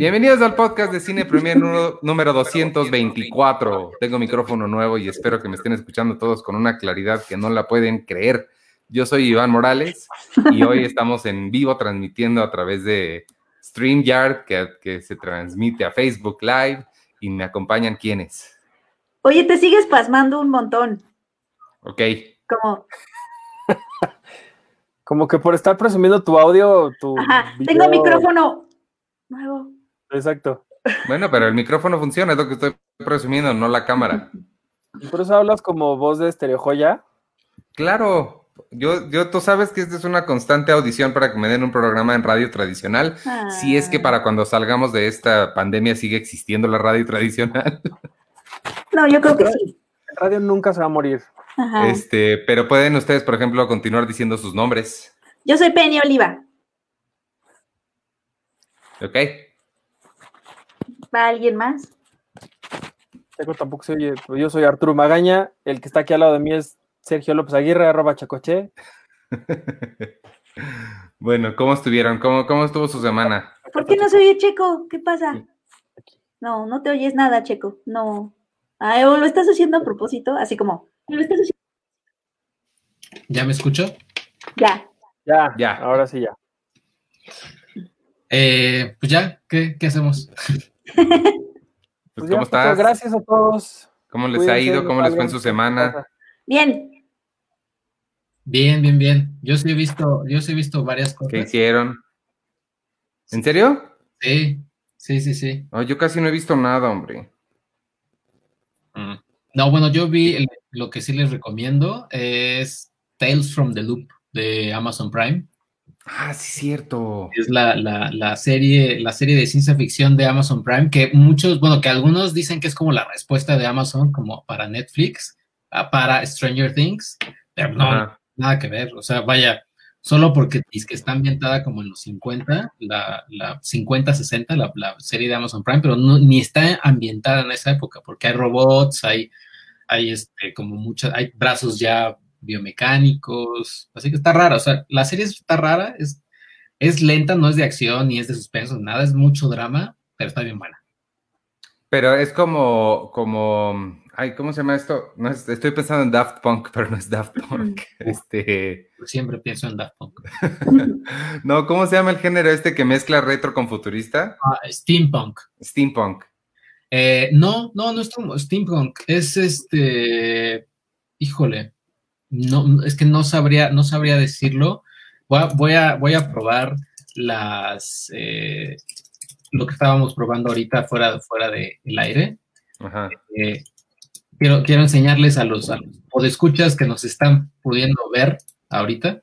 Bienvenidos al podcast de Cine Premier número 224. Tengo micrófono nuevo y espero que me estén escuchando todos con una claridad que no la pueden creer. Yo soy Iván Morales y hoy estamos en vivo transmitiendo a través de StreamYard, que, que se transmite a Facebook Live y me acompañan quienes. Oye, te sigues pasmando un montón. Ok. Como. Como que por estar presumiendo tu audio, tu. Ajá, tengo micrófono nuevo. Exacto. Bueno, pero el micrófono funciona, es lo que estoy presumiendo, no la cámara. ¿Y por eso hablas como voz de estereojoya? Claro, yo, yo, tú sabes que esta es una constante audición para que me den un programa en radio tradicional. Si es que Ah. para cuando salgamos de esta pandemia sigue existiendo la radio tradicional. No, yo creo que sí. El radio nunca se va a morir. Ajá. Este, pero pueden ustedes, por ejemplo, continuar diciendo sus nombres. Yo soy Penny Oliva. ¿Ok? ¿Va alguien más? Checo tampoco se oye. pero Yo soy Arturo Magaña. El que está aquí al lado de mí es Sergio López Aguirre, arroba chacoche. bueno, ¿cómo estuvieron? ¿Cómo, cómo estuvo su semana? ¿Por qué no se oye Checo? ¿Qué pasa? No, no te oyes nada, Checo. No. Ay, o lo estás haciendo a propósito, así como. Lo estás haciendo. ¿Ya me escucho? Ya. Ya, Ya. ahora sí ya. Eh, pues ya, ¿qué, qué hacemos? Pues, Pues ¿Cómo pues, estás? gracias a todos. ¿Cómo les ha ido? ¿Cómo les fue en su semana? Bien. Bien, bien, bien. Yo sí he visto, yo sí he visto varias ¿Qué cosas. hicieron? ¿En serio? Sí, sí, sí, sí. Oh, yo casi no he visto nada, hombre. No, bueno, yo vi el- lo que sí les recomiendo es Tales from the Loop de Amazon Prime. Ah, sí, cierto. Es la, la, la serie, la serie de ciencia ficción de Amazon Prime, que muchos, bueno, que algunos dicen que es como la respuesta de Amazon, como para Netflix, ah, para Stranger Things, pero no, nada que ver. O sea, vaya, solo porque es que está ambientada como en los 50, la, la 50-60, la, la serie de Amazon Prime, pero no, ni está ambientada en esa época, porque hay robots, hay, hay este, como muchas, hay brazos ya biomecánicos, así que está rara. O sea, la serie está rara, es, es lenta, no es de acción ni es de suspenso, nada, es mucho drama, pero está bien buena. Pero es como, como, ay, ¿cómo se llama esto? No es- estoy pensando en Daft Punk, pero no es Daft Punk. Este, Siempre pienso en Daft Punk. no, ¿cómo se llama el género este que mezcla retro con futurista? Ah, Steampunk. Steampunk. Eh, no, no, no es como steampunk, es este, híjole, no, es que no sabría, no sabría decirlo. Voy a, voy a, voy a probar las, eh, lo que estábamos probando ahorita fuera, fuera del aire. Ajá. Eh, quiero, quiero enseñarles a los, a los podescuchas que nos están pudiendo ver ahorita.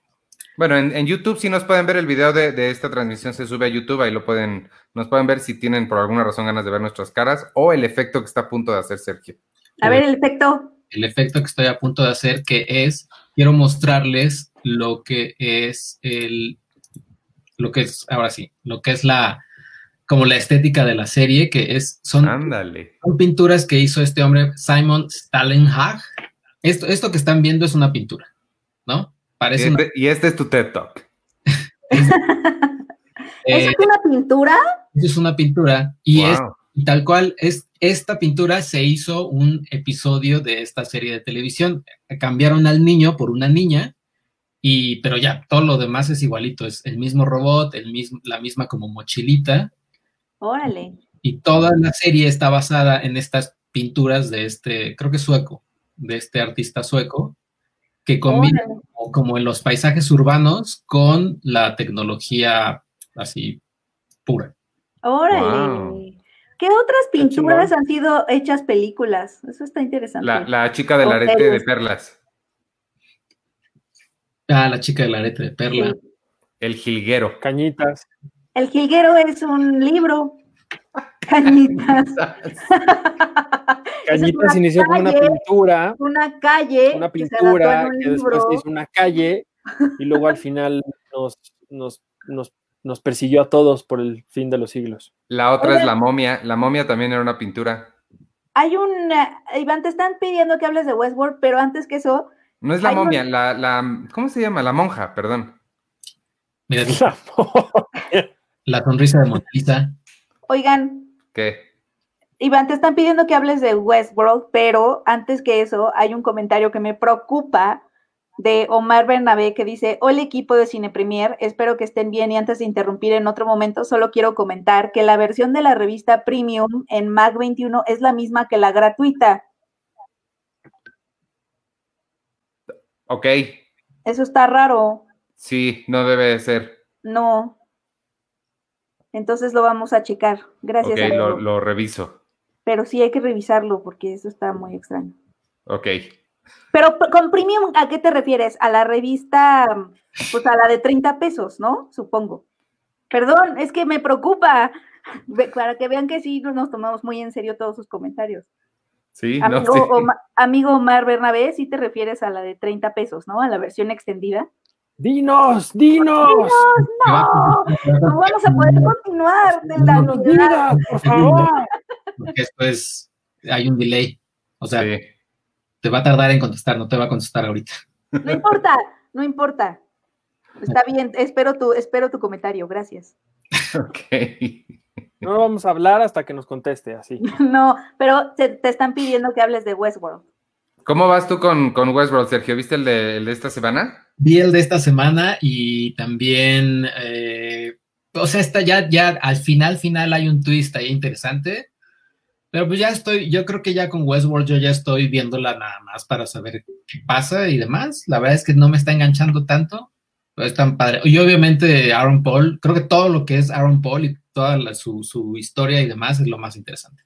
Bueno, en, en YouTube si nos pueden ver el video de, de esta transmisión, se sube a YouTube, ahí lo pueden, nos pueden ver si tienen por alguna razón ganas de ver nuestras caras o el efecto que está a punto de hacer Sergio. A ver el efecto. El efecto que estoy a punto de hacer, que es, quiero mostrarles lo que es el, lo que es, ahora sí, lo que es la, como la estética de la serie, que es, son, Ándale. son pinturas que hizo este hombre, Simon Stalenhag. Esto, esto que están viendo es una pintura, ¿no? Y Parece una, este, y este es tu TED Talk. ¿Eso eh, es una pintura? es una pintura y es. Y tal cual, es, esta pintura se hizo un episodio de esta serie de televisión. Cambiaron al niño por una niña, y, pero ya, todo lo demás es igualito. Es el mismo robot, el mismo, la misma como mochilita, Órale. y toda la serie está basada en estas pinturas de este, creo que sueco, de este artista sueco, que combina como, como en los paisajes urbanos con la tecnología así pura. Órale. Wow. ¿Qué otras pinturas han sido hechas películas? Eso está interesante. La, la chica del arete de perlas. Ah, la chica del arete de perla. Sí. El jilguero. Cañitas. El jilguero es un libro. Cañitas. Cañitas inició como una pintura, Una calle. una que se adaptó pintura en un que después hizo una calle y luego al final nos, nos, nos, nos persiguió a todos por el fin de los siglos. La otra Oye. es la momia. La momia también era una pintura. Hay un. eh, Iván, te están pidiendo que hables de Westworld, pero antes que eso, No es la un- momia, la, la, ¿cómo se llama? La monja, perdón. Mira, la sonrisa de Mona Lisa. Oigan, ¿Qué? Iván, te están pidiendo que hables de Westworld, pero antes que eso, hay un comentario que me preocupa de Omar Bernabé que dice, hola equipo de Cine Premier, espero que estén bien y antes de interrumpir en otro momento, solo quiero comentar que la versión de la revista Premium en Mac 21 es la misma que la gratuita. Ok, Eso está raro, sí, no debe de ser. no. Entonces lo vamos a checar. Gracias. Ok, amigo. lo, lo reviso. Pero sí hay que revisarlo porque eso está muy extraño. Ok. Pero con premium, ¿a qué te refieres? A la revista, pues a la de 30 pesos, ¿no? Supongo. Perdón, es que me preocupa. Para que vean que sí nos tomamos muy en serio todos sus comentarios. Sí, no, Amigo, sí. Oma- amigo Omar Bernabé, sí te refieres a la de 30 pesos, ¿no? A la versión extendida. ¡Dinos! ¡Dinos! ¡No! No vamos a poder continuar de la ¡Dinos, ansiedad. dinos, por favor! Porque después hay un delay. O sea, Sí. Te va a tardar en contestar, no te va a contestar ahorita. No importa, no importa. Está bien, espero tu, espero tu comentario, gracias. Ok. No vamos a hablar hasta que nos conteste, así. No, pero te, te están pidiendo que hables de Westworld. ¿Cómo vas tú con, con Westworld, Sergio? ¿Viste el de, el de esta semana? Vi el de esta semana y también, eh, o sea, está ya, ya al final, final hay un twist ahí interesante. Pero pues ya estoy, yo creo que ya con Westworld yo ya estoy viéndola nada más para saber qué pasa y demás. La verdad es que no me está enganchando tanto, pero es tan padre. Y obviamente Aaron Paul, creo que todo lo que es Aaron Paul y toda la- su, su historia y demás es lo más interesante.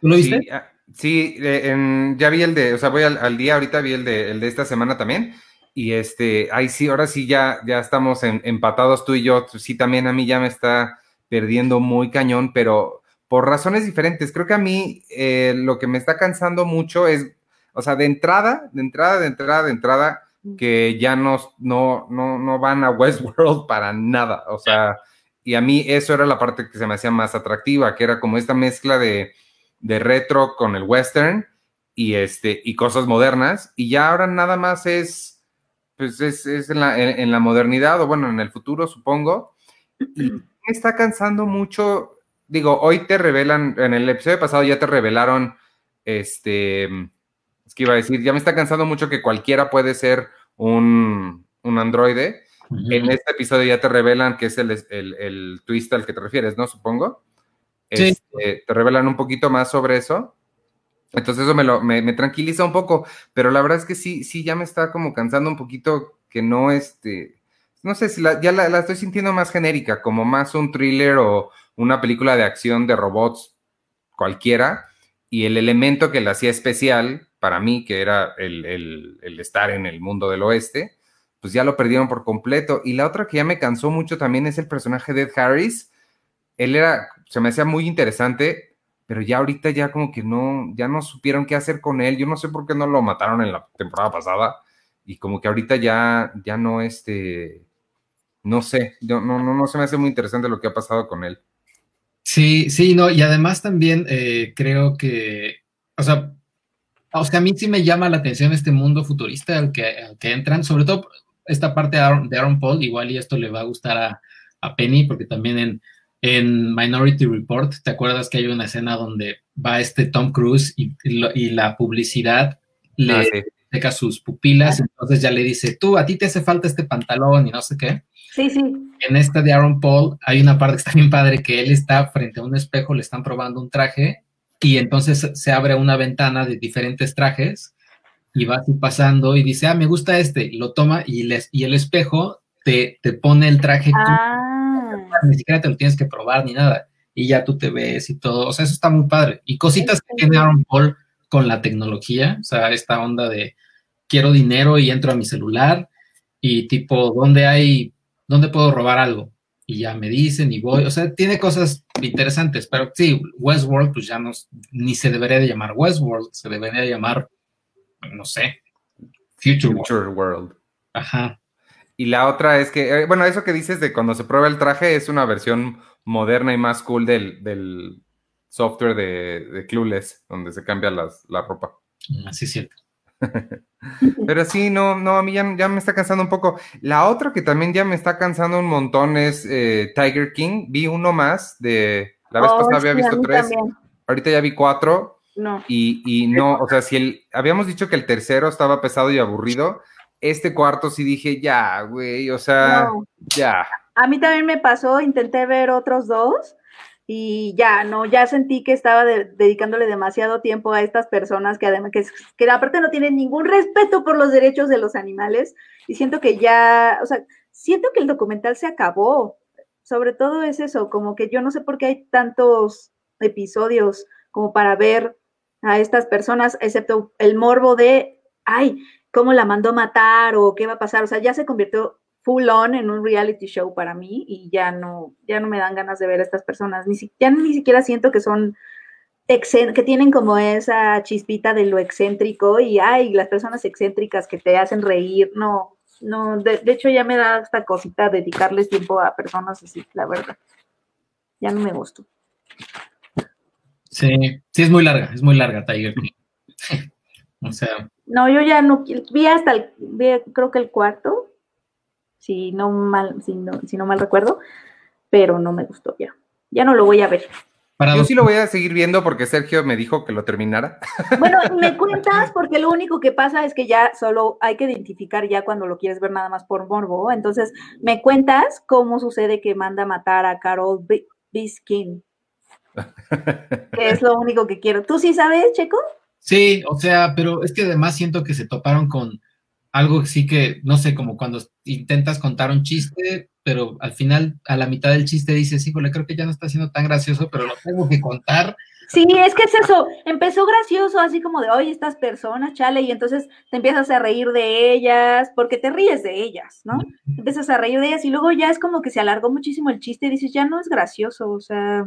¿Tú lo viste? Sí, ah, sí, eh, en- ya vi el de, o sea, voy al, al día ahorita, vi el de, el de esta semana también. Y este, ahí sí, ahora sí ya, ya estamos en- empatados tú y yo. Sí, también a mí ya me está perdiendo muy cañón, pero por razones diferentes. Creo que a mí eh, lo que me está cansando mucho es, o sea, de entrada, de entrada, de entrada, de entrada, que ya no, no, no, no van a Westworld para nada. O sea, y a mí eso era la parte que se me hacía más atractiva, que era como esta mezcla de, de retro con el western y, este, y cosas modernas. Y ya ahora nada más es, pues es, es en, la, en, en la modernidad o bueno, en el futuro, supongo. Y me está cansando mucho. Digo, hoy te revelan, en el episodio pasado ya te revelaron, este, es que iba a decir, ya me está cansando mucho que cualquiera puede ser un, un androide. En este episodio ya te revelan que es el, el, el twist al que te refieres, ¿no? Supongo. Sí. Este, te revelan un poquito más sobre eso. Entonces eso me, lo, me, me tranquiliza un poco, pero la verdad es que sí, sí, ya me está como cansando un poquito que no, este, no sé si la, ya la, la estoy sintiendo más genérica, como más un thriller o una película de acción de robots cualquiera, y el elemento que la hacía especial para mí, que era el, el, estar en el mundo del oeste, pues ya lo perdieron por completo. Y la otra que ya me cansó mucho también es el personaje de Ed Harris. Él era, se me hacía muy interesante, pero ya ahorita ya como que no, ya no supieron qué hacer con él. Yo no sé por qué no lo mataron en la temporada pasada. Y como que ahorita ya, ya no, este, no sé, no, no, no se me hace muy interesante lo que ha pasado con él. Sí, sí, no, y además también eh, creo que, o sea, o sea, a mí sí me llama la atención este mundo futurista al que, al que entran, sobre todo esta parte de Aaron, de Aaron, Paul, igual y esto le va a gustar a, a Penny, porque también en, en, Minority Report, ¿te acuerdas que hay una escena donde va este Tom Cruise y, y, lo, y la publicidad le Ah, sí. Seca sus pupilas, entonces ya le dice, tú, a ti te hace falta este pantalón y no sé qué. Sí, sí. En esta de Aaron Paul hay una parte que está bien padre, que él está frente a un espejo, le están probando un traje y entonces se abre una ventana de diferentes trajes y va así pasando y dice, ah, me gusta este, lo toma y, les, y el espejo te, te pone el traje, Ah. tú, ni siquiera te lo tienes que probar ni nada y ya tú te ves y todo, o sea, eso está muy padre. Y cositas que tiene Aaron Paul con la tecnología, o sea, esta onda de quiero dinero y entro a mi celular y tipo, ¿dónde hay ¿dónde puedo robar algo? Y ya me dicen y voy, o sea, tiene cosas interesantes, pero sí, Westworld, pues ya no, ni se debería de llamar Westworld, se debería de llamar, no sé, Future, Future World. World. Ajá. Y la otra es que, eh, bueno, eso que dices de cuando se prueba el traje es una versión moderna y más cool del, del software de, de, Clueless, donde se cambia las, la ropa. Así es cierto. Pero sí, no, no, a mí ya, ya, me está cansando un poco. La otra que también ya me está cansando un montón es eh, Tiger King. Vi uno más de, La vez Oh, pasada había visto tres, también. ahorita ya vi cuatro No. y, y no, o sea, si el, habíamos dicho que el tercero estaba pesado y aburrido, este cuarto sí dije, ya, güey, o sea, No. ya. A mí también me pasó, intenté ver otros dos y ya, no, ya sentí que estaba de- dedicándole demasiado tiempo a estas personas que además, que, que aparte no tienen ningún respeto por los derechos de los animales y siento que ya, o sea, siento que el documental se acabó. Sobre todo es eso, como que yo no sé por qué hay tantos episodios como para ver a estas personas, excepto el morbo de, ay, cómo la mandó matar o qué va a pasar. O sea, ya se convirtió full on en un reality show para mí y ya no, ya no me dan ganas de ver a estas personas. Ni si- ya ni siquiera siento que son que tienen como esa chispita de lo excéntrico y ay, las personas excéntricas que te hacen reír, no, no, de, de hecho ya me da esta cosita dedicarles tiempo a personas así, la verdad. Ya no me gustó. Sí, sí, es muy larga, es muy larga Tiger o sea, No, yo ya no vi hasta el, vi, creo que el cuarto, si no mal, si no, si no mal recuerdo, pero no me gustó ya. Ya no lo voy a ver. para Yo sí lo voy a seguir viendo porque Sergio me dijo que lo terminara. Bueno, me cuentas porque lo único que pasa es que ya solo hay que identificar ya cuando lo quieres ver nada más por morbo. Entonces, me cuentas cómo sucede que manda a matar a Carol B- Biskin. que es lo único que quiero. ¿Tú sí sabes, Checo? Sí, o sea, pero es que además siento que se toparon con algo sí que, no sé, como cuando intentas contar un chiste, pero al final, a la mitad del chiste dices, híjole, creo que ya no está siendo tan gracioso, pero lo tengo que contar. Sí, es que es eso. Empezó gracioso, así como de, oye, estas personas, chale, y entonces te empiezas a reír de ellas, porque te ríes de ellas, ¿no? Empiezas a reír de ellas y luego ya es como que se alargó muchísimo el chiste y dices, ya no es gracioso, o sea,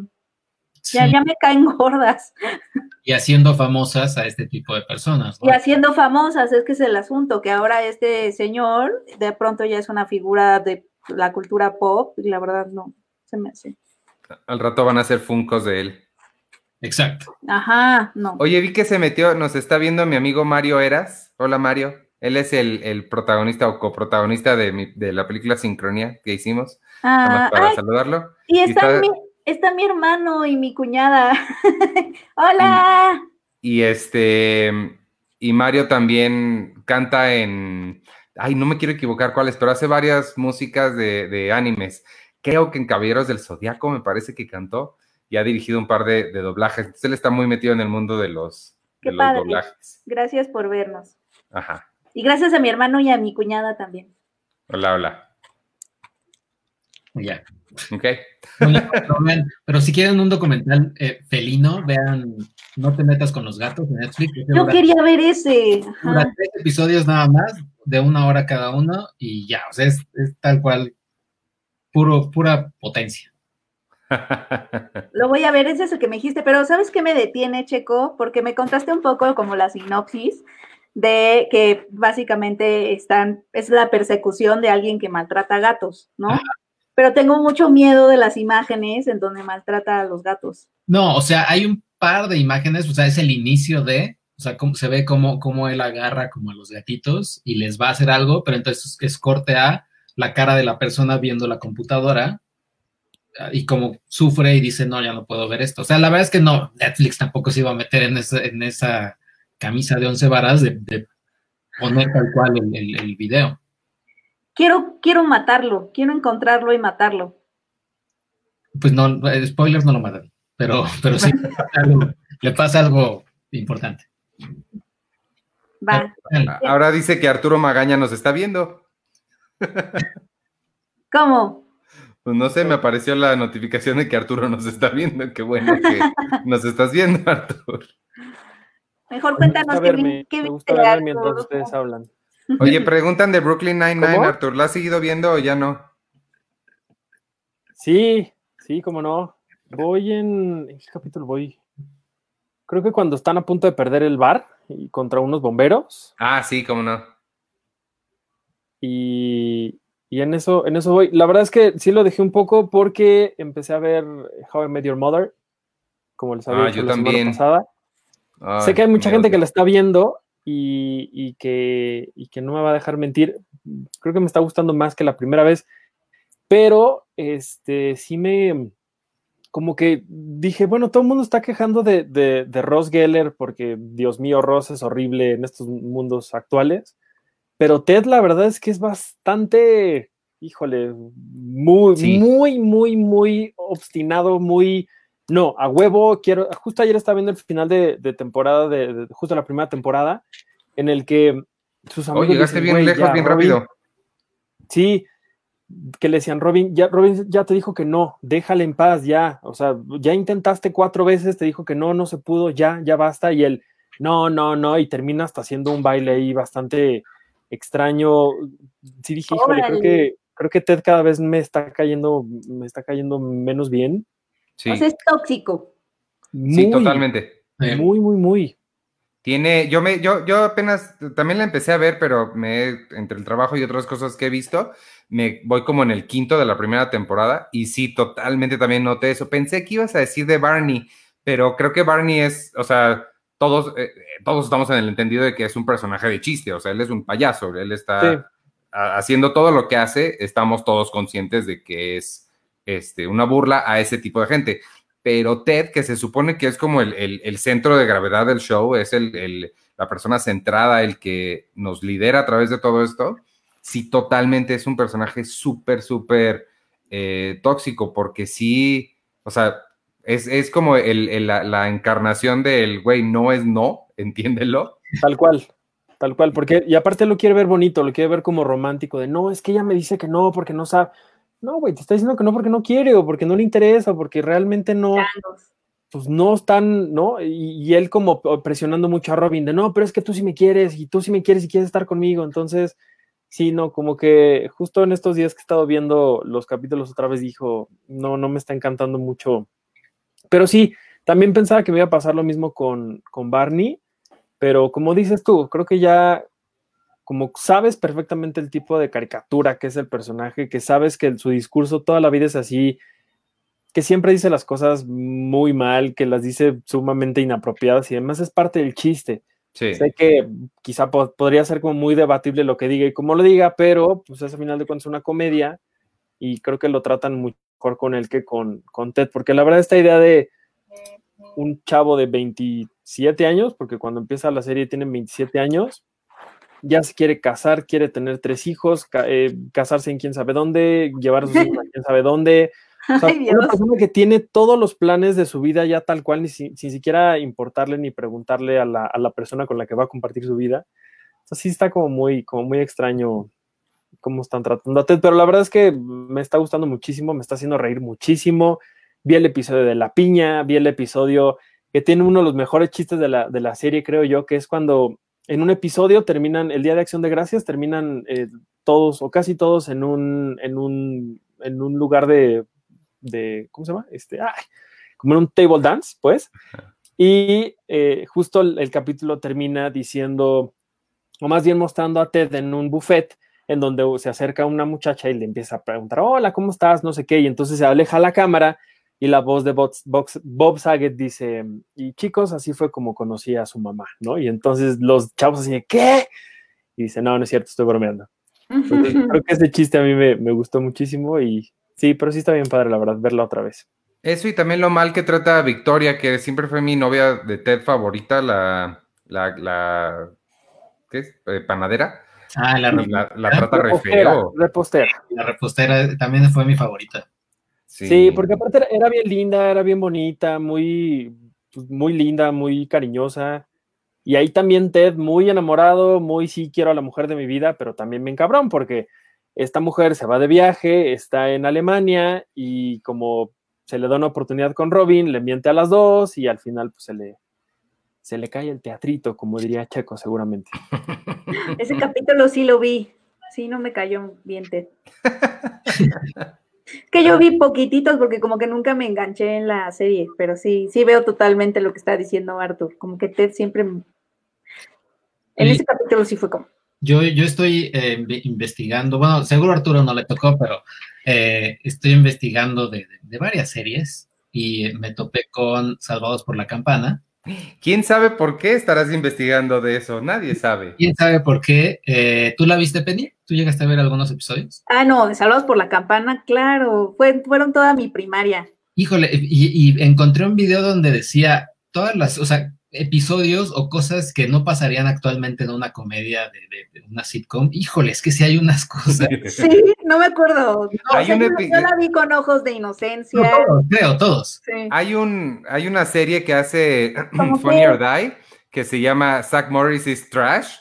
ya, Sí, ya me caen gordas. Y haciendo famosas a este tipo de personas. ¿no? Y haciendo famosas, es que es el asunto, que ahora este señor de pronto ya es una figura de la cultura pop, y la verdad no, se me hace. Al rato van a hacer funcos de él. Exacto. Ajá, no. Oye, vi que se metió, nos está viendo mi amigo Mario Eras. Hola Mario. Él es el, el protagonista o coprotagonista de, mi- de la película Sincronía que hicimos. Nada Ah, más para ay, saludarlo. y está, está- mi, está mi hermano y mi cuñada. Hola. Y este, y Mario también canta en, ay, no me quiero equivocar cuáles, pero hace varias músicas de, de animes. Creo que en Caballeros del Zodiaco me parece que cantó y ha dirigido un par de, de doblajes. Entonces él está muy metido en el mundo de los, Qué de los padre. doblajes. Gracias por vernos. Ajá. Y gracias a mi hermano y a mi cuñada también. Hola, hola. Ya. Ok. Pero, vean, pero si quieren un documental eh, felino, vean No te metas con los gatos de Netflix. Yo dura- quería ver ese. dura tres episodios nada más, de una hora cada uno, y ya, o sea, es, es tal cual, puro, pura potencia. Lo voy a ver, ese es el que me dijiste, pero ¿sabes qué me detiene, Checo? Porque me contaste un poco como la sinopsis de que básicamente están, es la persecución de alguien que maltrata gatos, ¿no? Pero tengo mucho miedo de las imágenes en donde maltrata a los gatos. No, o sea, hay un par de imágenes, o sea, es el inicio de, o sea, cómo, se ve cómo, cómo él agarra como a los gatitos y les va a hacer algo, pero entonces es corte a la cara de la persona viendo la computadora ah, y como sufre y dice, no, ya no puedo ver esto. O sea, la verdad es que no, Netflix tampoco se iba a meter en esa, en esa camisa de once varas de, de poner tal cual el video. Quiero, quiero matarlo, quiero encontrarlo y matarlo. Pues no, eh, spoilers no lo matan, pero, pero sí, le pasa algo, le pasa algo importante. Va. Ahora dice que Arturo Magaña nos está viendo. ¿Cómo? Pues no sé, me apareció la notificación de que Arturo nos está viendo. Qué bueno que nos estás viendo, Arturo. Mejor Me cuéntanos qué, qué me viste, gusta verme mientras ustedes hablan. Oye, preguntan de Brooklyn Nine-Nine, ¿Cómo? Arturo. ¿La has seguido viendo o ya no? Sí, sí, cómo no. Voy en. ¿En qué capítulo voy? Creo que cuando están a punto de perder el bar y contra unos bomberos. Ah, sí, cómo no. Y, y en eso, en eso voy. La verdad es que sí lo dejé un poco porque empecé a ver How I Met Your Mother, como les había Ah, dicho yo la semana también. pasada. Ay, sé que hay mucha gente que la está viendo y, y que, y que no me va a dejar mentir. Creo que me está gustando más que la primera vez, pero este sí me, como que dije, bueno, todo el mundo está quejando de, de, de, Ross Geller porque, Dios mío, Ross es horrible en estos mundos actuales. Pero Ted, la verdad es que es bastante, híjole, muy, Sí. muy, muy, muy obstinado, muy. No, a huevo, quiero. Justo ayer estaba viendo el final de, de temporada, de, de- justo la primera temporada, en el que sus amigos. Oye, llegaste dicen, bien "Güey, lejos, ya, bien Robin, rápido. Sí, que le decían, Robin, ya, Robin ya te dijo que no, déjale en paz, ya. O sea, ya intentaste cuatro veces, te dijo que no, no se pudo, ya, ya basta. Y él, no, no, no, y termina hasta haciendo un baile ahí bastante extraño. Sí dije, híjole, creo que, creo que Ted cada vez me está cayendo, me está cayendo menos bien. Sí, O sea, es tóxico. sí, totalmente. Muy, muy, muy. Tiene, yo me, yo, yo apenas también la empecé a ver, pero me, entre el trabajo y otras cosas que he visto, me voy como en el quinto de la primera temporada y sí, totalmente también noté eso. Pensé que ibas a decir de Barney, pero creo que Barney es, o sea, todos, eh, eh, todos estamos en el entendido de que es un personaje de chiste, o sea, él es un payaso, él está Sí. a- haciendo todo lo que hace, estamos todos conscientes de que es este, una burla a ese tipo de gente. Pero Ted, que se supone que es como el, el- centro de gravedad del show, es el, la persona centrada, el que nos lidera a través de todo esto, sí, totalmente es un personaje súper, súper eh, tóxico, porque sí, o sea, es, es como la, la encarnación del güey, no es no, entiéndelo. Tal cual, tal cual, porque, y aparte lo quiere ver bonito, lo quiere ver como romántico, de no, es que ella me dice que no, porque no sabe. No, güey, te está diciendo que no porque no quiere, o porque no le interesa, o porque realmente no, pues no están, ¿no? Y, y él como presionando mucho a Robin de no, pero es que tú sí me quieres, y tú sí me quieres y quieres estar conmigo. Entonces, sí, no, como que justo en estos días que he estado viendo los capítulos otra vez dijo, no, no me está encantando mucho. Pero sí, también pensaba que me iba a pasar lo mismo con, con Barney, pero como dices tú, creo que ya, como sabes perfectamente el tipo de caricatura que es el personaje, que sabes que su discurso toda la vida es así, que siempre dice las cosas muy mal, que las dice sumamente inapropiadas y además es parte del chiste. Sí. Sé que quizá po- podría ser como muy debatible lo que diga y cómo lo diga, pero pues es a final de cuentas una comedia y creo que lo tratan mucho mejor con él que con, con Ted, porque la verdad esta idea de un chavo de 27 años, porque cuando empieza la serie tienen 27 años, ya se quiere casar, quiere tener tres hijos, ca- eh, casarse en quién sabe dónde, llevar a sus hijos a quién sabe dónde. O sea, Ay, una persona que tiene todos los planes de su vida ya tal cual, ni si- sin siquiera importarle ni preguntarle a la, a la persona con la que va a compartir su vida. Sea, sí está como muy, como muy extraño cómo están tratando a Ted, pero la verdad es que me está gustando muchísimo, me está haciendo reír muchísimo. Vi el episodio de la piña, vi el episodio que tiene uno de los mejores chistes de la, de la serie, creo yo, que es cuando en un episodio terminan, el Día de Acción de Gracias, terminan eh, todos o casi todos en un, en un, en un lugar de, de, ¿cómo se llama? Este, ay, como en un table dance, pues. Y eh, justo el, el capítulo termina diciendo, o más bien mostrando a Ted en un buffet en donde se acerca una muchacha y le empieza a preguntar, hola, ¿cómo estás? No sé qué, y entonces se aleja la cámara y la voz de Bob, Bob- Bob Saget dice, y chicos, así fue como conocí a su mamá, ¿no? Y entonces los chavos así de, ¿qué? Y dice, no, no es cierto, estoy bromeando. Entonces, creo que ese chiste a mí me, me gustó muchísimo y sí, pero sí está bien padre, la verdad, verla otra vez. Eso y también lo mal que trata a Victoria, que siempre fue mi novia de Ted favorita, la, la, la ¿qué es? Eh, panadera. Ah, la, La, la trata re Repostera, feo. repostera. la repostera también fue mi favorita. Sí. porque aparte era, era bien linda, era bien bonita, muy, pues, muy linda, muy cariñosa. Y ahí también Ted, muy enamorado, muy sí quiero a la mujer de mi vida, pero también bien cabrón, porque esta mujer se va de viaje, está en Alemania y como se le da una oportunidad con Robin, le miente a las dos y al final pues se le, se le cae el teatrito, como diría Checo seguramente. Ese capítulo sí lo vi. Sí, no me cayó bien Ted. Que yo vi poquititos porque como que nunca me enganché en la serie, pero sí, sí veo totalmente lo que está diciendo Arthur. Como que Ted siempre... En ese capítulo sí fue como... Yo, yo estoy eh, inve- investigando, bueno, seguro a Arturo no le tocó, pero eh, estoy investigando de, de- de varias series y me topé con Salvados por la Campana. ¿Quién sabe por qué estarás investigando de eso? Nadie sabe. ¿Quién sabe por qué? Eh, ¿Tú la viste, Penny? ¿Tú llegaste a ver algunos episodios? Ah, no, de Salvados por la Campana, claro. Fue, fueron toda mi primaria. híjole, y, y encontré un video donde decía todas las, o sea, episodios o cosas que no pasarían actualmente en una comedia de, de- de una sitcom. Híjole, es que sí hay unas cosas. Sí, no me acuerdo. No, Hay yo, epi- yo la vi con ojos de inocencia. No, todos, creo, todos. Sí. Hay, un, hay una serie que hace ¿Cómo Funny or Die que se llama Zach Morris is Trash.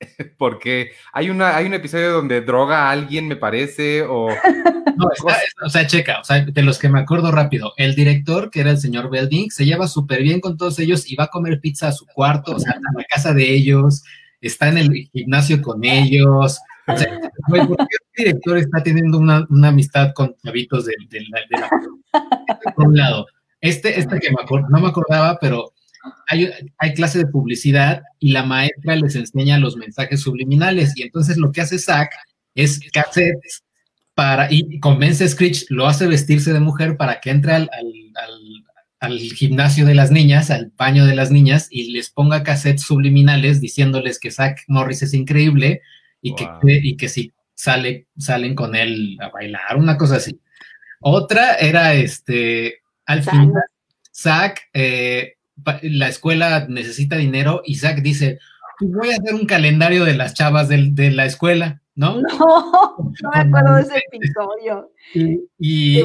Porque hay, una, hay un episodio donde droga a alguien, me parece, o No, está- está- o sea, checa, o sea, de los que me acuerdo rápido, el director, que era el señor Belding, se lleva súper bien con todos ellos y va a comer pizza a su cuarto, o sea, a la casa de ellos, está en el gimnasio con ellos. O sea, güey, ¿por qué el director está teniendo una, una amistad con chavitos de, de la, de la- Por un lado, este, este que me acuerdo, no me acordaba, pero hay, hay clase de publicidad y la maestra les enseña los mensajes subliminales y entonces lo que hace Zack es cassettes para, y convence a Screech, lo hace vestirse de mujer para que entre al, al, al- al gimnasio de las niñas, al baño de las niñas, y les ponga cassettes subliminales diciéndoles que Zack Morris es increíble y, Wow. que, y que si sale, salen con él a bailar, una cosa así. Otra era este, al final, Zack, eh, la escuela necesita dinero y Zack dice, "Pues voy a hacer un calendario de las chavas del- de la escuela, ¿no? No, no me acuerdo de ese episodio. Y, y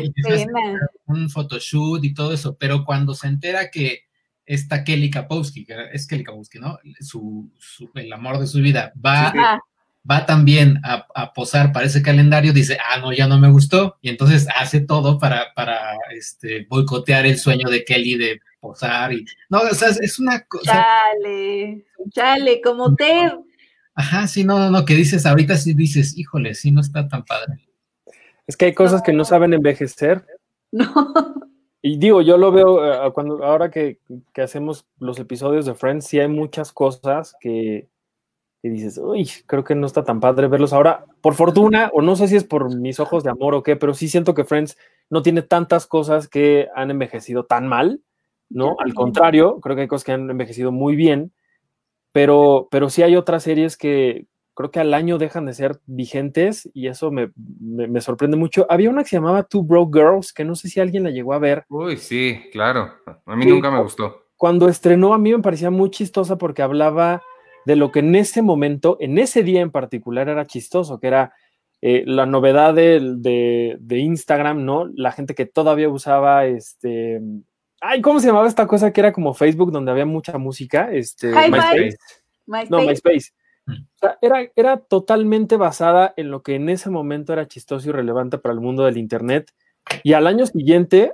un photoshoot y todo eso, pero cuando se entera que esta Kelly Kapowski, que es Kelly Kapowski, ¿no? Su, su- el amor de su vida, va, Ah, va también a, a posar para ese calendario, dice, ah, no, ya no me gustó, y entonces hace todo para, para este, boicotear el sueño de Kelly de posar y, no, o sea, es- es una cosa, chale, chale, como Ted. ajá, sí, no, no, no, que dices, ahorita sí dices, híjole, sí, no está tan padre. Es que hay cosas que no saben envejecer. No, Y digo, yo lo veo eh, cuando ahora que, que hacemos los episodios de Friends, sí hay muchas cosas que, que dices, uy, creo que no está tan padre verlos ahora. Por fortuna, o no sé si es por mis ojos de amor o qué, pero sí siento que Friends no tiene tantas cosas que han envejecido tan mal, ¿no? Al contrario, creo que hay cosas que han envejecido muy bien, pero, pero sí hay otras series que creo que al año dejan de ser vigentes y eso me, me- me sorprende mucho. Había una que se llamaba Two Broke Girls, que no sé si alguien la llegó a ver. Uy, sí, claro. A mí Sí. nunca me gustó. Cuando estrenó a mí me parecía muy chistosa porque hablaba de lo que en ese momento, en ese día en particular, era chistoso, que era eh, la novedad del- de, de Instagram, ¿no? La gente que todavía usaba este... Ay, ¿cómo se llamaba esta cosa que era como Facebook donde había mucha música? Este. MySpace. MySpace. No, MySpace. O sea, era, era totalmente basada en lo que en ese momento era chistoso y relevante para el mundo del Internet. Y al año siguiente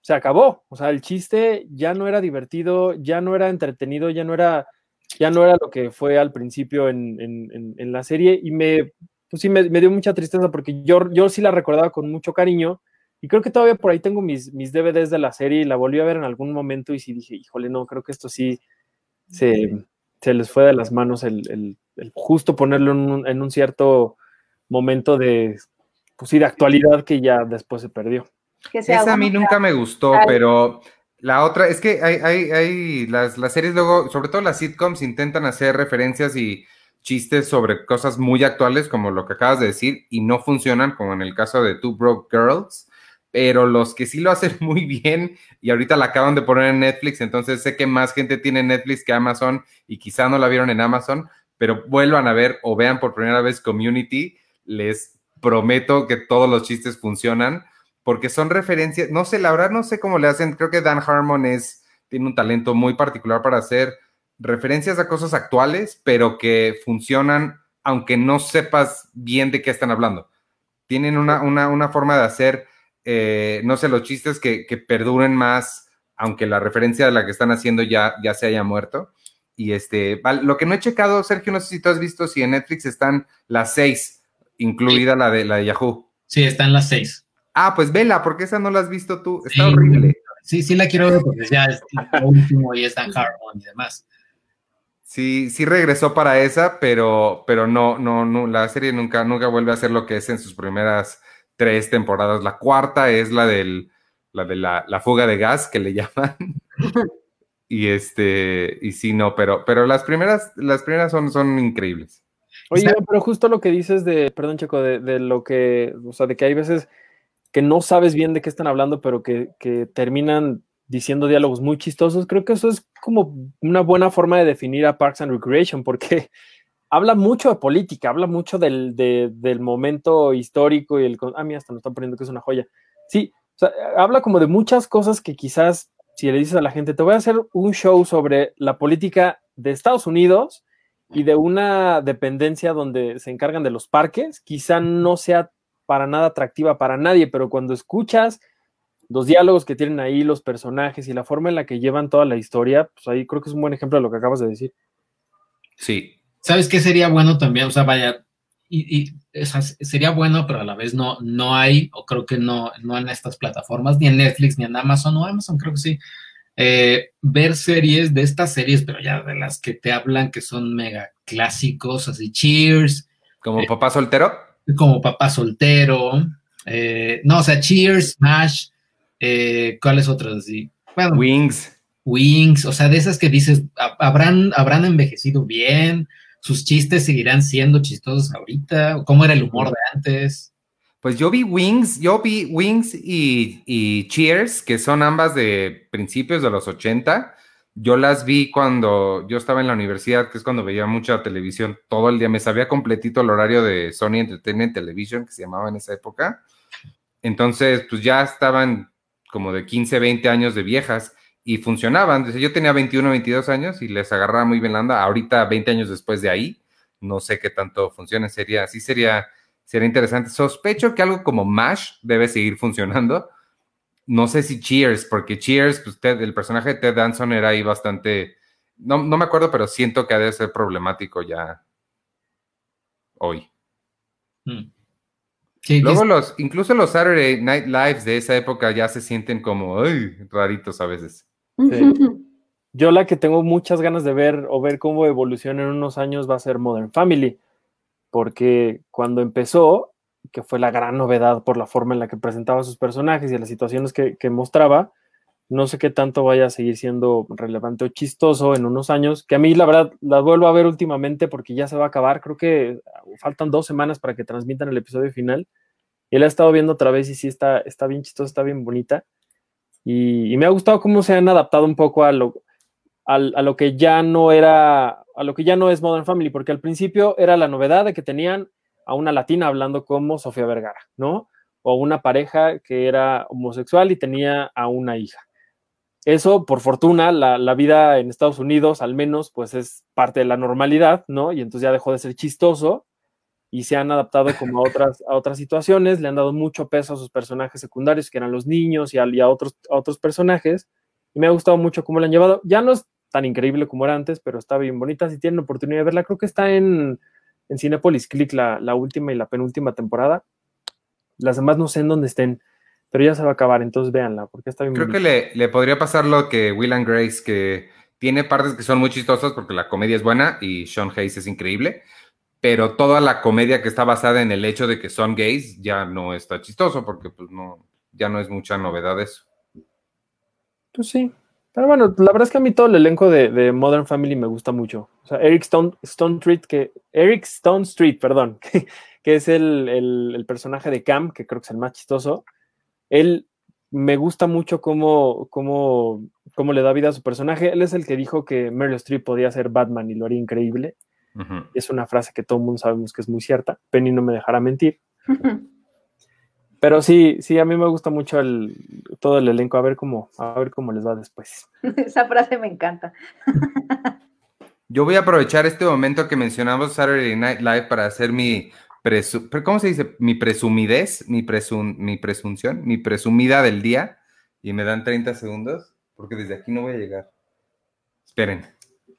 se acabó. O sea, el chiste ya no era divertido, ya no era entretenido, ya no era, ya no era lo que fue al principio en, en- en- en la serie. Y me, pues sí, me, me dio mucha tristeza porque yo, yo sí la recordaba con mucho cariño. Y creo que todavía por ahí tengo mis, mis DVDs de la serie y la volví a ver en algún momento y sí dije, híjole, no, creo que esto sí se, se les fue de las manos el, el- el justo ponerlo en un, en un cierto momento de, pues sí, de actualidad que ya después se perdió. Esa a mí nunca me gustó, pero la otra es que hay, hay, hay las, las series luego, sobre todo las sitcoms, intentan hacer referencias y chistes sobre cosas muy actuales, como lo que acabas de decir, y no funcionan, como en el caso de Two Broke Girls. Pero los que sí lo hacen muy bien, y ahorita la acaban de poner en Netflix, entonces sé que más gente tiene Netflix que Amazon, y quizá no la vieron en Amazon, pero vuelvan a ver o vean por primera vez Community, les prometo que todos los chistes funcionan porque son referencias, no sé, la verdad no sé cómo le hacen, creo que Dan Harmon es, tiene un talento muy particular para hacer referencias a cosas actuales, pero que funcionan aunque no sepas bien de qué están hablando. Tienen una, una, una forma de hacer, eh, no sé, los chistes que, que, perduren más, aunque la referencia de la que están haciendo ya, ya se haya muerto. Y este, lo que no he checado, Sergio, no sé si tú has visto si en Netflix están las seis, incluida sí. la, de, la de Yahoo. Sí, están las seis. Ah, pues vela, porque esa no la has visto tú. Está sí, horrible. Sí, sí la quiero ver porque ya es lo último y es Dan Harmon y demás. Sí, sí regresó para esa, pero, pero no, no, no, la serie nunca, nunca vuelve a ser lo que es en sus primeras tres temporadas. La cuarta es la del, la de la, la fuga de gas que le llaman. y este, y sí, no, pero, pero las primeras, las primeras son, son increíbles. Oye, pero justo lo que dices de, perdón, Checo, de, de, lo que, o sea, de que hay veces que no sabes bien de qué están hablando, pero que, que terminan diciendo diálogos muy chistosos. Creo que eso es como una buena forma de definir a Parks and Recreation, porque habla mucho de política, habla mucho del, de, del momento histórico y el... Ah, mira, hasta nos están poniendo que es una joya. Sí, o sea, habla como de muchas cosas que quizás si le dices a la gente, te voy a hacer un show sobre la política de Estados Unidos y de una dependencia donde se encargan de los parques, quizá no sea para nada atractiva para nadie, pero cuando escuchas los diálogos que tienen ahí, los personajes y la forma en la que llevan toda la historia, pues ahí creo que es un buen ejemplo de lo que acabas de decir. Sí. ¿Sabes qué sería bueno también? O sea, vaya, y, y sería bueno, pero a la vez no, no hay, o creo que no, no en estas plataformas, ni en Netflix, ni en Amazon, o Amazon creo que sí, eh, ver series de estas series, pero ya de las que te hablan que son mega clásicos, así Cheers. ¿Como eh, papá soltero? Como papá soltero. Eh, no, o sea, Cheers, Smash, ¿cuáles otras? Así? Bueno, Wings. Wings, o sea, de esas que dices, habrán, habrán envejecido bien, sus chistes seguirán siendo chistosos ahorita, cómo era el humor de antes. Pues yo vi Wings, yo vi Wings y, Cheers, que son ambas de principios de los 80. Yo las vi cuando yo estaba en la universidad, que es cuando veía mucha televisión todo el día. Me sabía completito el horario de Sony Entertainment Television, que se llamaba en esa época. Entonces, pues ya estaban como de 15, 20 años de viejas y funcionaban. yo tenía 21, 22 años y les agarraba muy bien la onda. Ahorita, 20 años después de ahí, no sé qué tanto funciona. Sería, sí sería, sería interesante. Sospecho que algo como MASH debe seguir funcionando. No sé si Cheers, porque Cheers, pues el personaje de Ted Danson era ahí bastante, no, no me acuerdo, pero siento que ha de ser problemático ya hoy. Hmm. Luego los, incluso los Saturday Night Lives de esa época ya se sienten como raritos a veces. Yo la que tengo muchas ganas de ver o ver cómo evoluciona en unos años va a ser Modern Family, porque cuando empezó, que fue la gran novedad por la forma en la que presentaba sus personajes y las situaciones que, mostraba, no sé qué tanto vaya a seguir siendo relevante o chistoso en unos años, que a mí la verdad la vuelvo a ver últimamente porque ya se va a acabar, creo que faltan dos semanas para que transmitan el episodio final, y la he estado viendo otra vez y sí está, está bien chistosa, está bien bonita. Y, me ha gustado cómo se han adaptado un poco a lo, a, lo que ya no era, a lo que ya no es Modern Family, porque al principio era la novedad de que tenían a una latina hablando como Sofía Vergara, ¿no? O una pareja que era homosexual y tenía a una hija. Eso, por fortuna, la, la, vida en Estados Unidos, al menos, pues es parte de la normalidad, ¿no? Y entonces ya dejó de ser chistoso y se han adaptado como a otras, a otras situaciones, le han dado mucho peso a sus personajes secundarios, que eran los niños, y a, otros, otros personajes, y me ha gustado mucho cómo lo han llevado. Ya no es tan increíble como era antes, pero está bien bonita. Si tienen oportunidad de verla, creo que está en, en Cinepolis Click la, la, última y la penúltima temporada. Las demás no sé en dónde estén, pero ya se va a acabar, entonces véanla, porque está bien Creo que le, le, podría pasar lo que Will and Grace, que tiene partes que son muy chistosas porque la comedia es buena y Sean Hayes es increíble, pero toda la comedia que está basada en el hecho de que son gays ya no está chistoso porque pues no, ya no es mucha novedad eso. Pues sí, pero bueno, la verdad es que a mí todo el elenco de, Modern Family me gusta mucho. O sea, Eric Stone, Stone Street, que, Eric Stone Street, perdón, que, es el, el, personaje de Cam, que creo que es el más chistoso. Él me gusta mucho cómo, cómo, cómo le da vida a su personaje. Él es el que dijo que Meryl Streep podía ser Batman y lo haría increíble. Es una frase que todo el mundo sabemos que es muy cierta. Penny no me dejará mentir. Pero sí, sí, a mí me gusta mucho el, todo el elenco. A ver cómo, a ver cómo les va después. Esa frase me encanta. Yo voy a aprovechar este momento que mencionamos Saturday Night Live para hacer mi ¿cómo se dice? Mi presumidez, mi, mi presunción, mi presumida del día. Y me dan 30 segundos, porque desde aquí no voy a llegar. Esperen.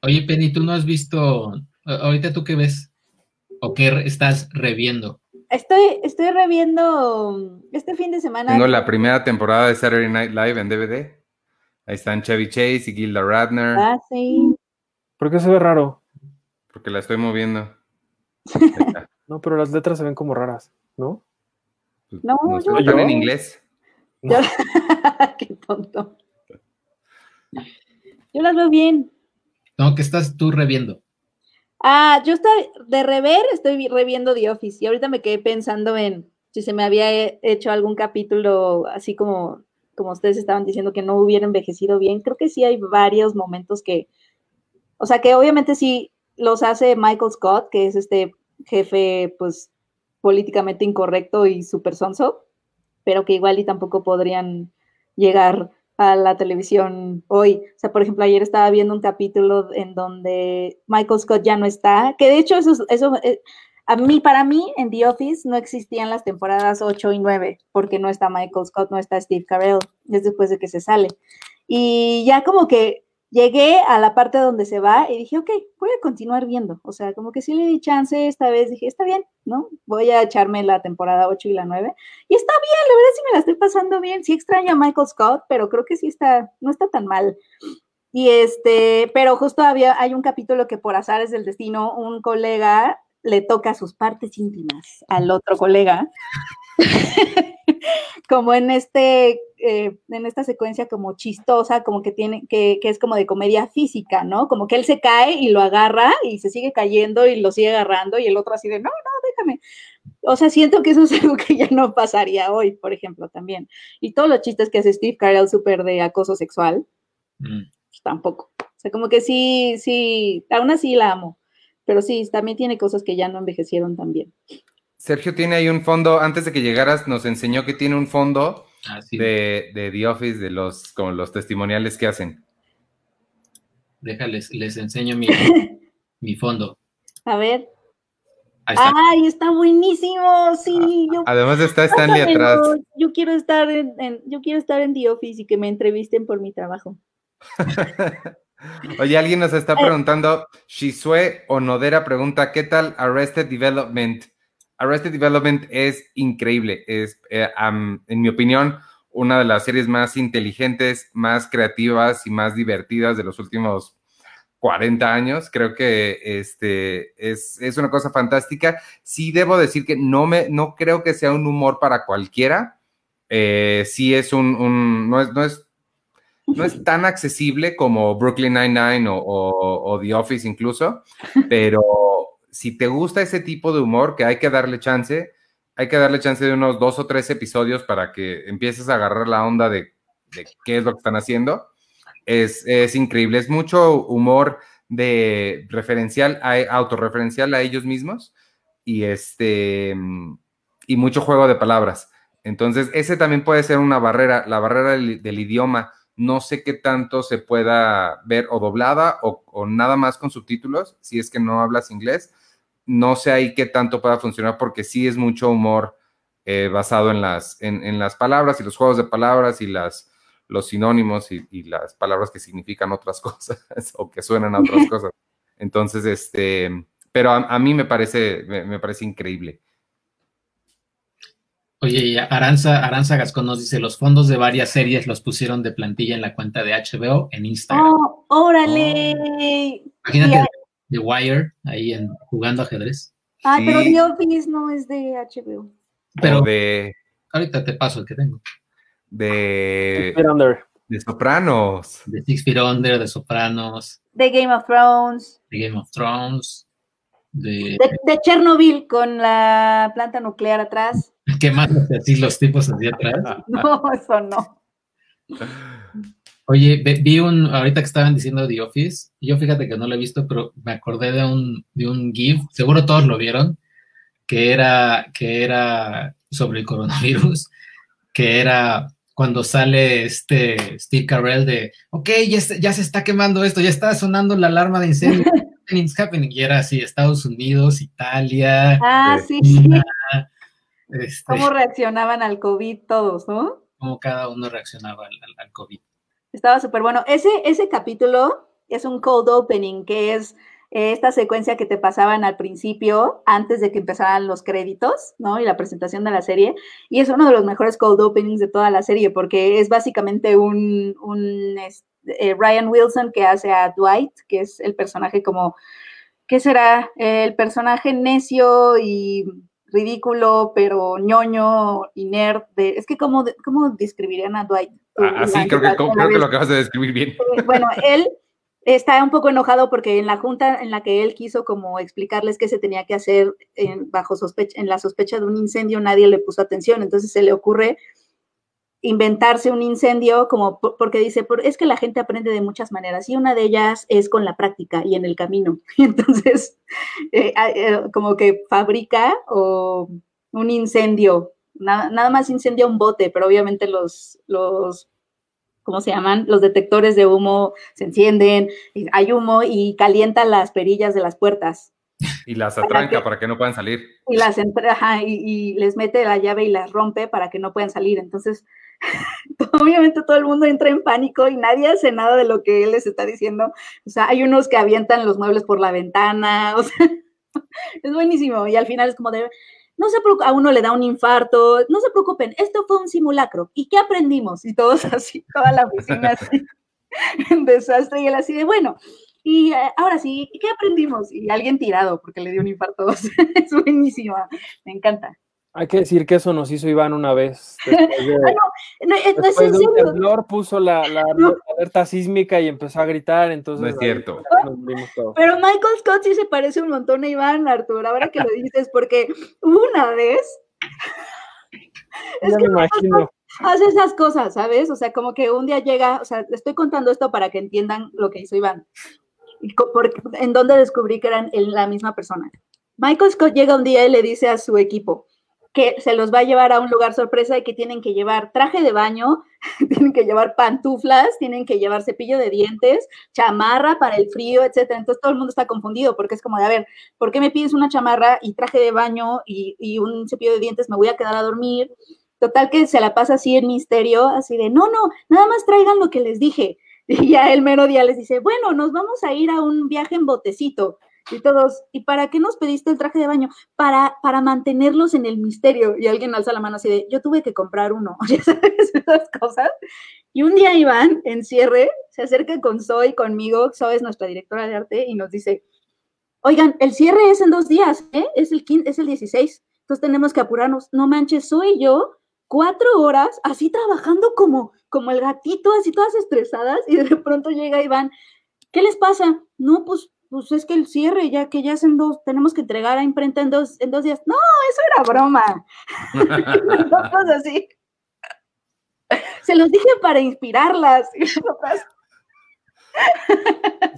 Oye, Penny, ¿tú no has visto Ahorita tú qué ves o qué estás reviendo. Estoy, estoy reviendo este fin de semana. Tengo la primera temporada de Saturday Night Live en DVD. Ahí están Chevy Chase y Gilda Radner. Ah, sí. ¿Por qué se ve raro? Porque la estoy moviendo. no, pero las letras se ven como raras, ¿no? Pues, no, yo... Están en inglés. qué tonto. Yo las veo bien. No, ¿qué estás tú reviendo? Ah, yo estoy de rever, estoy reviendo The Office y ahorita me quedé pensando en si se me había hecho algún capítulo así como, como ustedes estaban diciendo que no hubiera envejecido bien. Creo que sí hay varios momentos que, o sea, que obviamente sí los hace Michael Scott, que es este jefe, pues, políticamente incorrecto y súper sonso, pero que igual y tampoco podrían llegar a la televisión hoy. O sea, por ejemplo, ayer estaba viendo un capítulo en donde Michael Scott ya no está, que de hecho eso, eso eh, a mí, para mí, en The Office no existían las temporadas 8 y 9, porque no está Michael Scott, no está Steve Carell, es después de que se sale. Y ya como que llegué a la parte donde se va y dije, ok, voy a continuar viendo. O sea, como que sí le di chance esta vez, dije, está bien, ¿no? Voy a echarme la temporada 8 y la 9. Y está bien, la verdad sí me la estoy pasando bien. Sí extraño a Michael Scott, pero creo que sí está, no está tan mal. Y este, pero justo había, hay un capítulo que por azares del destino, un colega le toca sus partes íntimas al otro colega. como en este, eh, en esta secuencia como chistosa, como que tiene, que, que, es como de comedia física, ¿no? Como que él se cae y lo agarra y se sigue cayendo y lo sigue agarrando y el otro así de, no, no, déjame. O sea, siento que eso es algo que ya no pasaría hoy, por ejemplo, también. Y todos los chistes que hace Steve Carell súper de acoso sexual, mm. pues, tampoco. O sea, como que sí, sí, aún así la amo. Pero sí, también tiene cosas que ya no envejecieron también. Sergio tiene ahí un fondo, antes de que llegaras nos enseñó que tiene un fondo ah, de, de, The Office, de los, como los testimoniales que hacen. Déjales, les enseño mi, mi fondo. A ver. ¡Ay, está buenísimo! Sí, yo, Además está Stanley atrás. Yo quiero estar en, yo quiero estar en The Office y que me entrevisten por mi trabajo. Oye, alguien nos está preguntando, Shisue Onodera pregunta, ¿qué tal Arrested Development? Arrested Development es increíble, es, eh, en mi opinión, una de las series más inteligentes, más creativas y más divertidas de los últimos 40 años. Creo que este, es, una cosa fantástica. Sí debo decir que no, me, no creo que sea un humor para cualquiera. Eh, sí es un, no, es, no, es, no es tan accesible como Brooklyn Nine-Nine o, o The Office incluso, pero si te gusta ese tipo de humor, que hay que darle chance, hay que darle chance de unos dos o tres episodios para que empieces a agarrar la onda de, qué es lo que están haciendo. Es, increíble, es mucho humor de referencial, autorreferencial a ellos mismos y este y mucho juego de palabras. Entonces, ese también puede ser una barrera, la barrera del, idioma. No sé qué tanto se pueda ver o doblada o, o, nada más con subtítulos, si es que no hablas inglés, no sé ahí qué tanto pueda funcionar porque sí es mucho humor eh, basado en las, en, las palabras y los juegos de palabras y las, los sinónimos y, las palabras que significan otras cosas o que suenan a otras cosas. Entonces, este, pero a, mí me parece, me, parece increíble. Oye, Aranza, Aranza Gascón nos dice, los fondos de varias series los pusieron de plantilla en la cuenta de HBO en Instagram. ¡Oh, órale! Imagínate, The Wire, ahí en, jugando ajedrez. Ah, pero The Office no es de HBO. Pero de. Ahorita te paso el que tengo. De. De Sopranos. De Six Feet Under, de Sopranos. De Game of Thrones. De Game of Thrones. De, de, Chernobyl con la planta nuclear atrás. ¿Qué más? Así los tipos así atrás. no, eso no. Oye, vi un, ahorita que estaban diciendo The Office, yo fíjate que no lo he visto, pero me acordé de un, de un GIF, seguro todos lo vieron, que era, que era sobre el coronavirus, que era cuando sale este Steve Carell de, ok, ya, ya se está quemando esto, ya está sonando la alarma de incendio, happening, y era así, Estados Unidos, Italia, ah, sí, sí. Este, ¿Cómo reaccionaban al COVID todos, no? Cómo cada uno reaccionaba al, al COVID. Estaba súper bueno. Ese, ese capítulo es un cold opening, que es esta secuencia que te pasaban al principio, antes de que empezaran los créditos, ¿no? Y la presentación de la serie. Y es uno de los mejores cold openings de toda la serie, porque es básicamente un, un eh, Ryan Wilson que hace a Dwight, que es el personaje como, ¿qué será? El personaje necio y ridículo, pero ñoño y nerd. De, es que, ¿cómo, ¿cómo describirían a Dwight? Así ah, creo, que, creo que lo acabas de describir bien. Bueno, él está un poco enojado porque en la junta en la que él quiso como explicarles qué se tenía que hacer en, bajo sospecha, en la sospecha de un incendio, nadie le puso atención. Entonces se le ocurre inventarse un incendio como porque dice, es que la gente aprende de muchas maneras y una de ellas es con la práctica y en el camino. Entonces, eh, eh, como que fabrica o un incendio, nada más incendia un bote, pero obviamente los, los, ¿cómo se llaman? Los detectores de humo se encienden, hay humo y calienta las perillas de las puertas. Y las atranca para que, no puedan salir. Y las entra, y, y les mete la llave y las rompe para que no puedan salir. Entonces, obviamente todo el mundo entra en pánico y nadie hace nada de lo que él les está diciendo. O sea, hay unos que avientan los muebles por la ventana, o sea, es buenísimo. Y al final es como de, no se preocupen, a uno le da un infarto, no se preocupen, esto fue un simulacro. ¿Y qué aprendimos? Y todos así, toda la oficina así, en desastre y él así de, bueno, y eh, ahora sí, ¿qué aprendimos? Y alguien tirado porque le dio un infarto. es buenísima, me encanta. Hay que decir que eso nos hizo Iván una vez. Ah, no, no, es en serio. El temblor puso la, la, alerta sísmica y empezó a gritar, entonces... No es cierto. Pero Michael Scott sí se parece un montón a Iván, Artur, ahora que lo dices, porque una vez... es que me imagino. Hace esas cosas, ¿sabes? O sea, como que un día llega, o sea, estoy contando esto para que entiendan lo que hizo Iván. Y en donde descubrí que eran la misma persona. Michael Scott llega un día y le dice a su equipo, que se los va a llevar a un lugar sorpresa y que tienen que llevar traje de baño, tienen que llevar pantuflas, tienen que llevar cepillo de dientes, chamarra para el frío, etcétera. Entonces todo el mundo está confundido porque es como de, a ver, ¿por qué me pides una chamarra y traje de baño y, un cepillo de dientes? Me voy a quedar a dormir. Total que se la pasa así en misterio, así de, no, no, nada más traigan lo que les dije. Y ya el mero día les dice, bueno, nos vamos a ir a un viaje en botecito. Y todos, ¿y para qué nos pediste el traje de baño? Para, para mantenerlos en el misterio. Y alguien alza la mano así de, yo tuve que comprar uno, ya sabes, esas cosas. Y un día Iván, en cierre, se acerca con Zoe, conmigo, Zoe es nuestra directora de arte, y nos dice, oigan, el cierre es en dos días, ¿eh? Es el, 15, es el 16, entonces tenemos que apurarnos. No manches, Zoe y yo, cuatro horas, así trabajando como, como el gatito, así todas estresadas, y de pronto llega Iván, ¿qué les pasa? No, pues pues es que el cierre, ya que ya hacen dos, tenemos que entregar a imprenta en dos, en dos días. No, eso era broma. así. Se los dije para inspirarlas.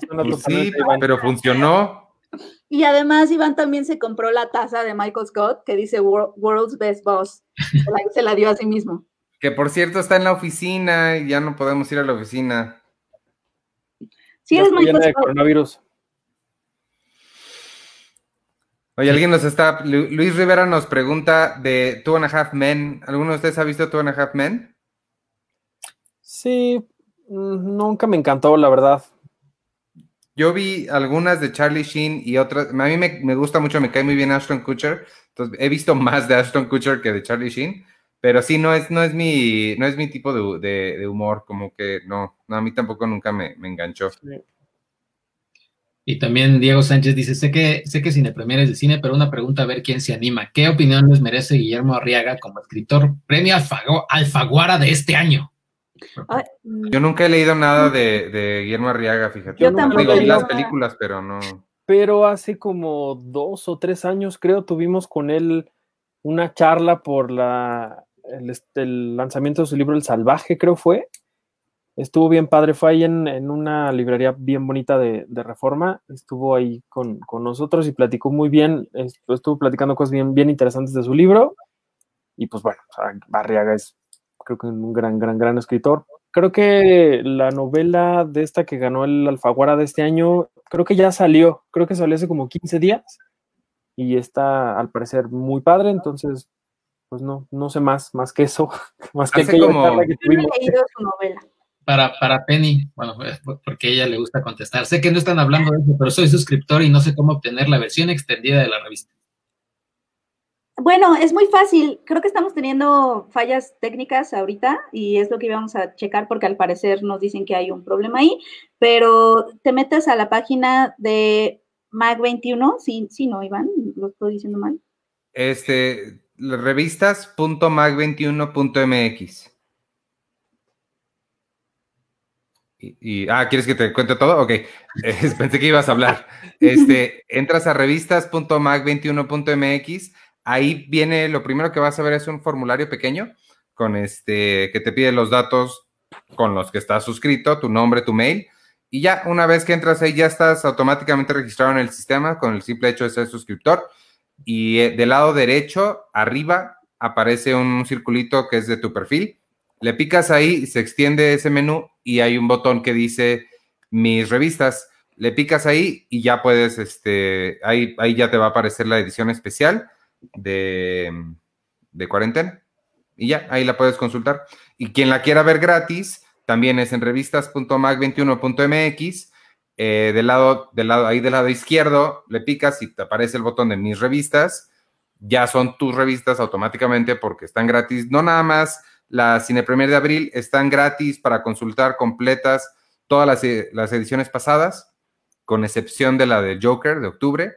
Pues sí, pero funcionó. Y además Iván también se compró la taza de Michael Scott que dice World's Best Boss. Se la dio a sí mismo. Que por cierto está en la oficina y ya no podemos ir a la oficina. Sí, es Michael Scott. coronavirus. Oye, alguien nos está. Luis Rivera nos pregunta de Two and a Half Men. ¿Alguno de ustedes ha visto Two and a Half Men? Sí, mm, nunca me encantó, la verdad. Yo vi algunas de Charlie Sheen y otras. A mí me, gusta mucho, me cae muy bien Ashton Kutcher. Entonces, he visto más de Ashton Kutcher que de Charlie Sheen. Pero sí, no es, no es, mi, no es mi tipo de, humor. Como que no, no, a mí tampoco nunca me, enganchó. Y también Diego Sánchez dice, sé que, sé que Cine Premier es de cine, pero una pregunta a ver quién se anima. ¿Qué opinión les merece Guillermo Arriaga como escritor premio Alfaguara de este año? Yo nunca he leído nada de, Guillermo Arriaga, fíjate. Yo tampoco Digo, vi las películas, pero no. Pero hace como dos o tres años, creo, tuvimos con él una charla por la, el, este, el lanzamiento de su libro El Salvaje, creo fue estuvo bien padre, fue ahí en, una librería bien bonita de, Reforma, estuvo ahí con, nosotros y platicó muy bien, estuvo platicando cosas bien, bien interesantes de su libro, y pues bueno, Barriaga es creo que un gran, gran, gran escritor. Creo que la novela de esta que ganó el Alfaguara de este año, creo que ya salió, creo que salió hace como 15 días, y está al parecer muy padre, entonces pues no, no sé más, más que eso, más que como... que tuvimos. he leído su novela para, para Penny, bueno, porque a ella le gusta contestar. Sé que no están hablando de eso, pero soy suscriptor y no sé cómo obtener la versión extendida de la revista. Bueno, es muy fácil. Creo que estamos teniendo fallas técnicas ahorita y es lo que íbamos a checar porque al parecer nos dicen que hay un problema ahí, pero te metes a la página de Mag21, sí, sí, no, Iván, lo estoy diciendo mal. Este, revistas.mag21.mx. Y, ah, ¿quieres que te cuente todo? Ok, pensé que ibas a hablar. Este, entras a revistas.mag21.mx, ahí viene, lo primero que vas a ver es un formulario pequeño con este, que te pide los datos con los que estás suscrito, tu nombre, tu mail, y ya una vez que entras ahí ya estás automáticamente registrado en el sistema con el simple hecho de ser suscriptor. Y eh, del lado derecho, arriba, aparece un circulito que es de tu perfil. Le picas ahí, se extiende ese menú y hay un botón que dice mis revistas. Le picas ahí y ya puedes, este, ahí, ahí ya te va a aparecer la edición especial de, de cuarentena. Y ya, ahí la puedes consultar. Y quien la quiera ver gratis, también es en revistas.mag21.mx. Eh, del, lado, del lado, ahí del lado izquierdo, le picas y te aparece el botón de mis revistas. Ya son tus revistas automáticamente porque están gratis. No nada más la Cine Premier de abril, están gratis para consultar completas todas las, las ediciones pasadas, con excepción de la de Joker de octubre.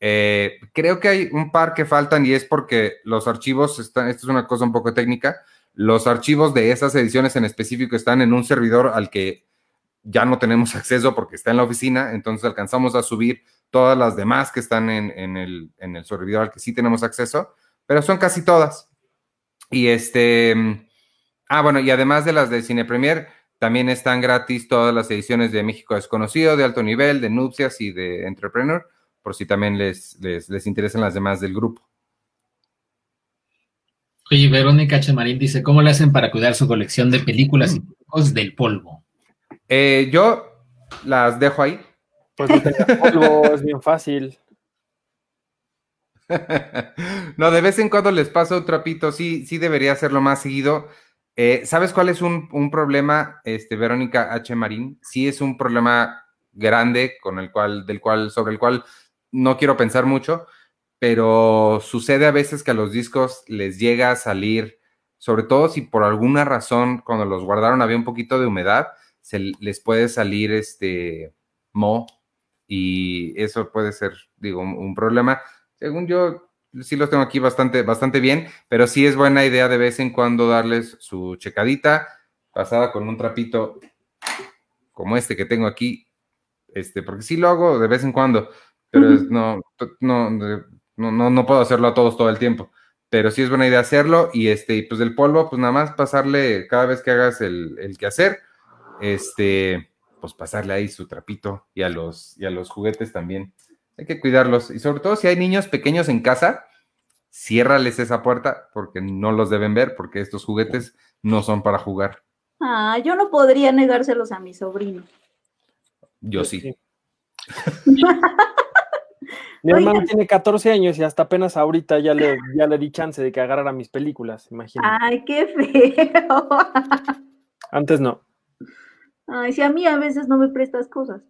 Eh, creo que hay un par que faltan y es porque los archivos están, esto es una cosa un poco técnica, los archivos de esas ediciones en específico están en un servidor al que ya no tenemos acceso porque está en la oficina, entonces alcanzamos a subir todas las demás que están en, el, en el servidor al que sí tenemos acceso, pero son casi todas. Y este, ah, bueno, y además de las de Cine Premier, también están gratis todas las ediciones de México Desconocido, de alto nivel, de Nupcias y de Entrepreneur por si también les, les, interesan las demás del grupo. Oye, Verónica Chemarín dice, ¿cómo le hacen para cuidar su colección de películas y juegos del polvo? Eh, yo las dejo ahí. Pues no polvo, es bien fácil. no, de vez en cuando les paso un trapito, sí, sí debería hacerlo más seguido. Eh, ¿Sabes cuál es un, un, problema, este, Verónica H. Marín? Sí es un problema grande con el cual, del cual, sobre el cual no quiero pensar mucho, pero sucede a veces que a los discos les llega a salir, sobre todo si por alguna razón cuando los guardaron había un poquito de humedad, se les puede salir este mo y eso puede ser, digo, un, problema. Según yo, sí los tengo aquí bastante, bastante bien, pero sí es buena idea de vez en cuando darles su checadita, pasada con un trapito como este que tengo aquí, este, porque sí lo hago de vez en cuando, pero no, no, no, no, puedo hacerlo a todos todo el tiempo. Pero sí es buena idea hacerlo y este, pues del polvo, pues nada más pasarle cada vez que hagas el, el quehacer, este, pues pasarle ahí su trapito y a los, y a los juguetes también. Hay que cuidarlos y sobre todo si hay niños pequeños en casa, ciérrales esa puerta porque no los deben ver porque estos juguetes no son para jugar. Ah, yo no podría negárselos a mi sobrino. Yo sí. Mi hermano tiene 14 años y hasta apenas ahorita ya le, ya le di chance de que agarrara mis películas, imagínate. Ay, qué feo. Antes no. Ay, si a mí a veces no me prestas cosas.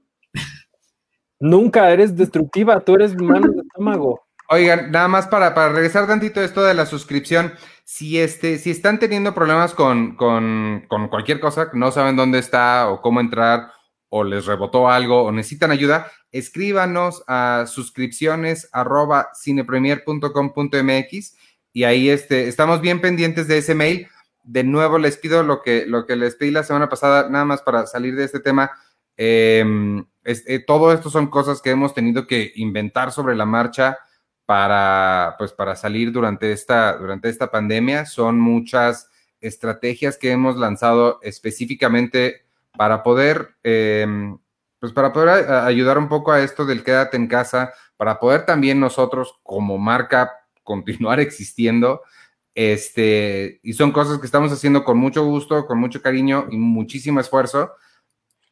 Nunca, eres destructiva, tú eres mano de estómago. Oigan, nada más para, para regresar tantito esto de la suscripción, si, este, si están teniendo problemas con, con, con cualquier cosa, no saben dónde está o cómo entrar o les rebotó algo o necesitan ayuda, escríbanos a suscripciones arroba cinepremier.com.mx y ahí este, estamos bien pendientes de ese mail. De nuevo les pido lo que, lo que les pedí la semana pasada, nada más para salir de este tema. Eh, todo esto son cosas que hemos tenido que inventar sobre la marcha para, pues, para salir durante esta, durante esta pandemia. Son muchas estrategias que hemos lanzado específicamente para poder, em, pues para poder ayudar un poco a esto del quédate en casa, para poder también nosotros como marca continuar existiendo. Este, y son cosas que estamos haciendo con mucho gusto, con mucho cariño y muchísimo esfuerzo,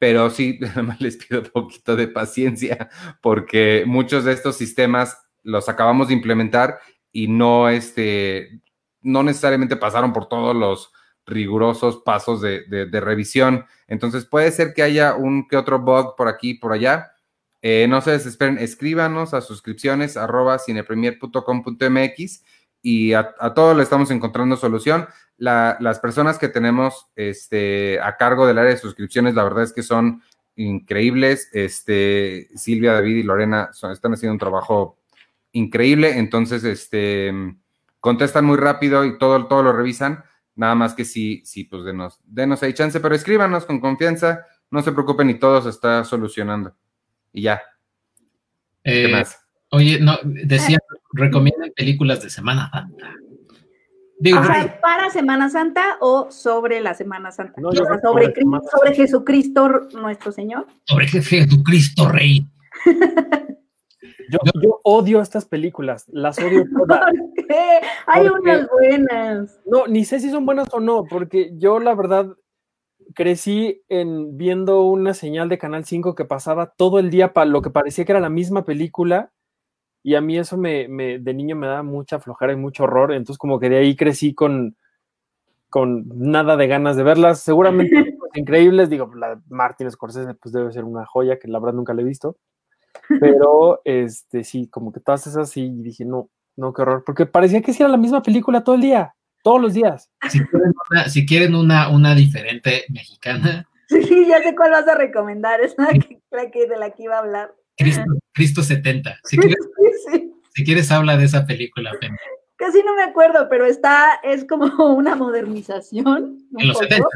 pero sí, les pido un poquito de paciencia porque muchos de estos sistemas los acabamos de implementar y no, este, no necesariamente pasaron por todos los rigurosos pasos de, revisión. Entonces puede ser que haya un que otro bug por aquí por allá. Eh, no se desesperen, escríbanos a suscripciones arroba cinepremier.com.mx y a, a, todo le estamos encontrando solución. las personas que tenemos este, a cargo del área de suscripciones, la verdad es que son increíbles. Este, Silvia, David y Lorena están haciendo un trabajo increíble, entonces este, contestan muy rápido y todo, todo lo revisan. Nada más que sí, sí, pues denos, denos ahí chance, pero escríbanos con confianza No se preocupen y todo se está solucionando. Y ya. ¿Qué Eh, más? oye, no, decía, recomiendan películas de Semana Santa. Digo, sea, para Semana Santa o sobre la Semana Santa. No, O sea, sobre, sobre Cri- Semana sobre Jesucristo nuestro Señor. sobre Jesucristo Rey. Yo, yo odio estas películas, las odio todas. ¿Por qué? Hay Porque- unas buenas. No, ni sé si son buenas o no, porque yo la verdad crecí en viendo una señal de Canal 5 que pasaba todo el día para lo que parecía que era la misma película y a mí eso me, me- de niño me daba mucha flojera y mucho horror, entonces como que de ahí crecí con con nada de ganas de verlas, seguramente pues, increíbles, digo, la de Martin Scorsese pues debe ser una joya que la verdad nunca la he visto, pero este sí, como que todas esas sí dije, no, no, qué horror, porque parecía que sí era la misma película todo el día, todos los días. Si quieren una, si quieren una, una diferente mexicana, Sí, ya sé cuál vas a recomendar. Es la que, la que- de la que iba a hablar. Cristo, Cristo 70. Si quieres, Sí, si quieres habla de esa película, Penny. Casi no me acuerdo, pero está, es como una modernización. un en los poco. 70.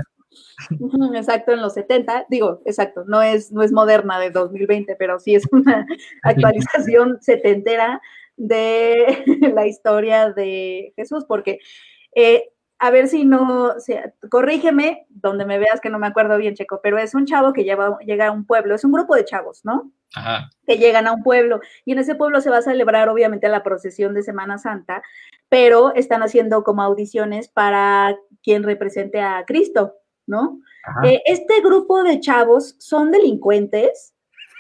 Ujú, Exacto, en los 70, digo, exacto, no es, no es moderna de 2020, pero sí es una actualización setentera de la historia de Jesús, porque, eh, a ver si no, o sea, corrígeme donde me veas que no me acuerdo bien, Checo, pero es un chavo que lleva, llega a un pueblo, es un grupo de chavos, ¿no? Ajá. que llegan a un pueblo y en ese pueblo se va a celebrar obviamente la procesión de Semana Santa, pero están haciendo como audiciones para quien represente a Cristo, ¿no? Eh, este grupo de chavos son delincuentes,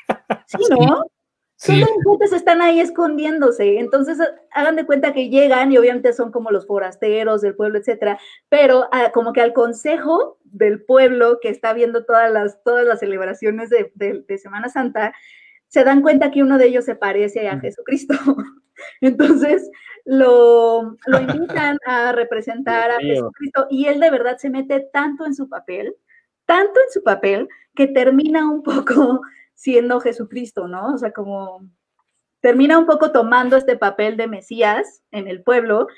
¿sí, no? Son Sí, delincuentes, están ahí escondiéndose, entonces ha- hagan de cuenta que llegan y obviamente son como los forasteros del pueblo, etcétera, pero ah, como que al consejo del pueblo que está viendo todas las, todas las celebraciones de, de- de Semana Santa, se dan cuenta que uno de ellos se parece a Jesucristo. Entonces lo, lo invitan a representar a. Jesucristo y él de verdad se mete tanto en su papel, tanto en su papel, que termina un poco siendo Jesucristo, ¿no? O sea, como termina un poco tomando este papel de Mesías en el pueblo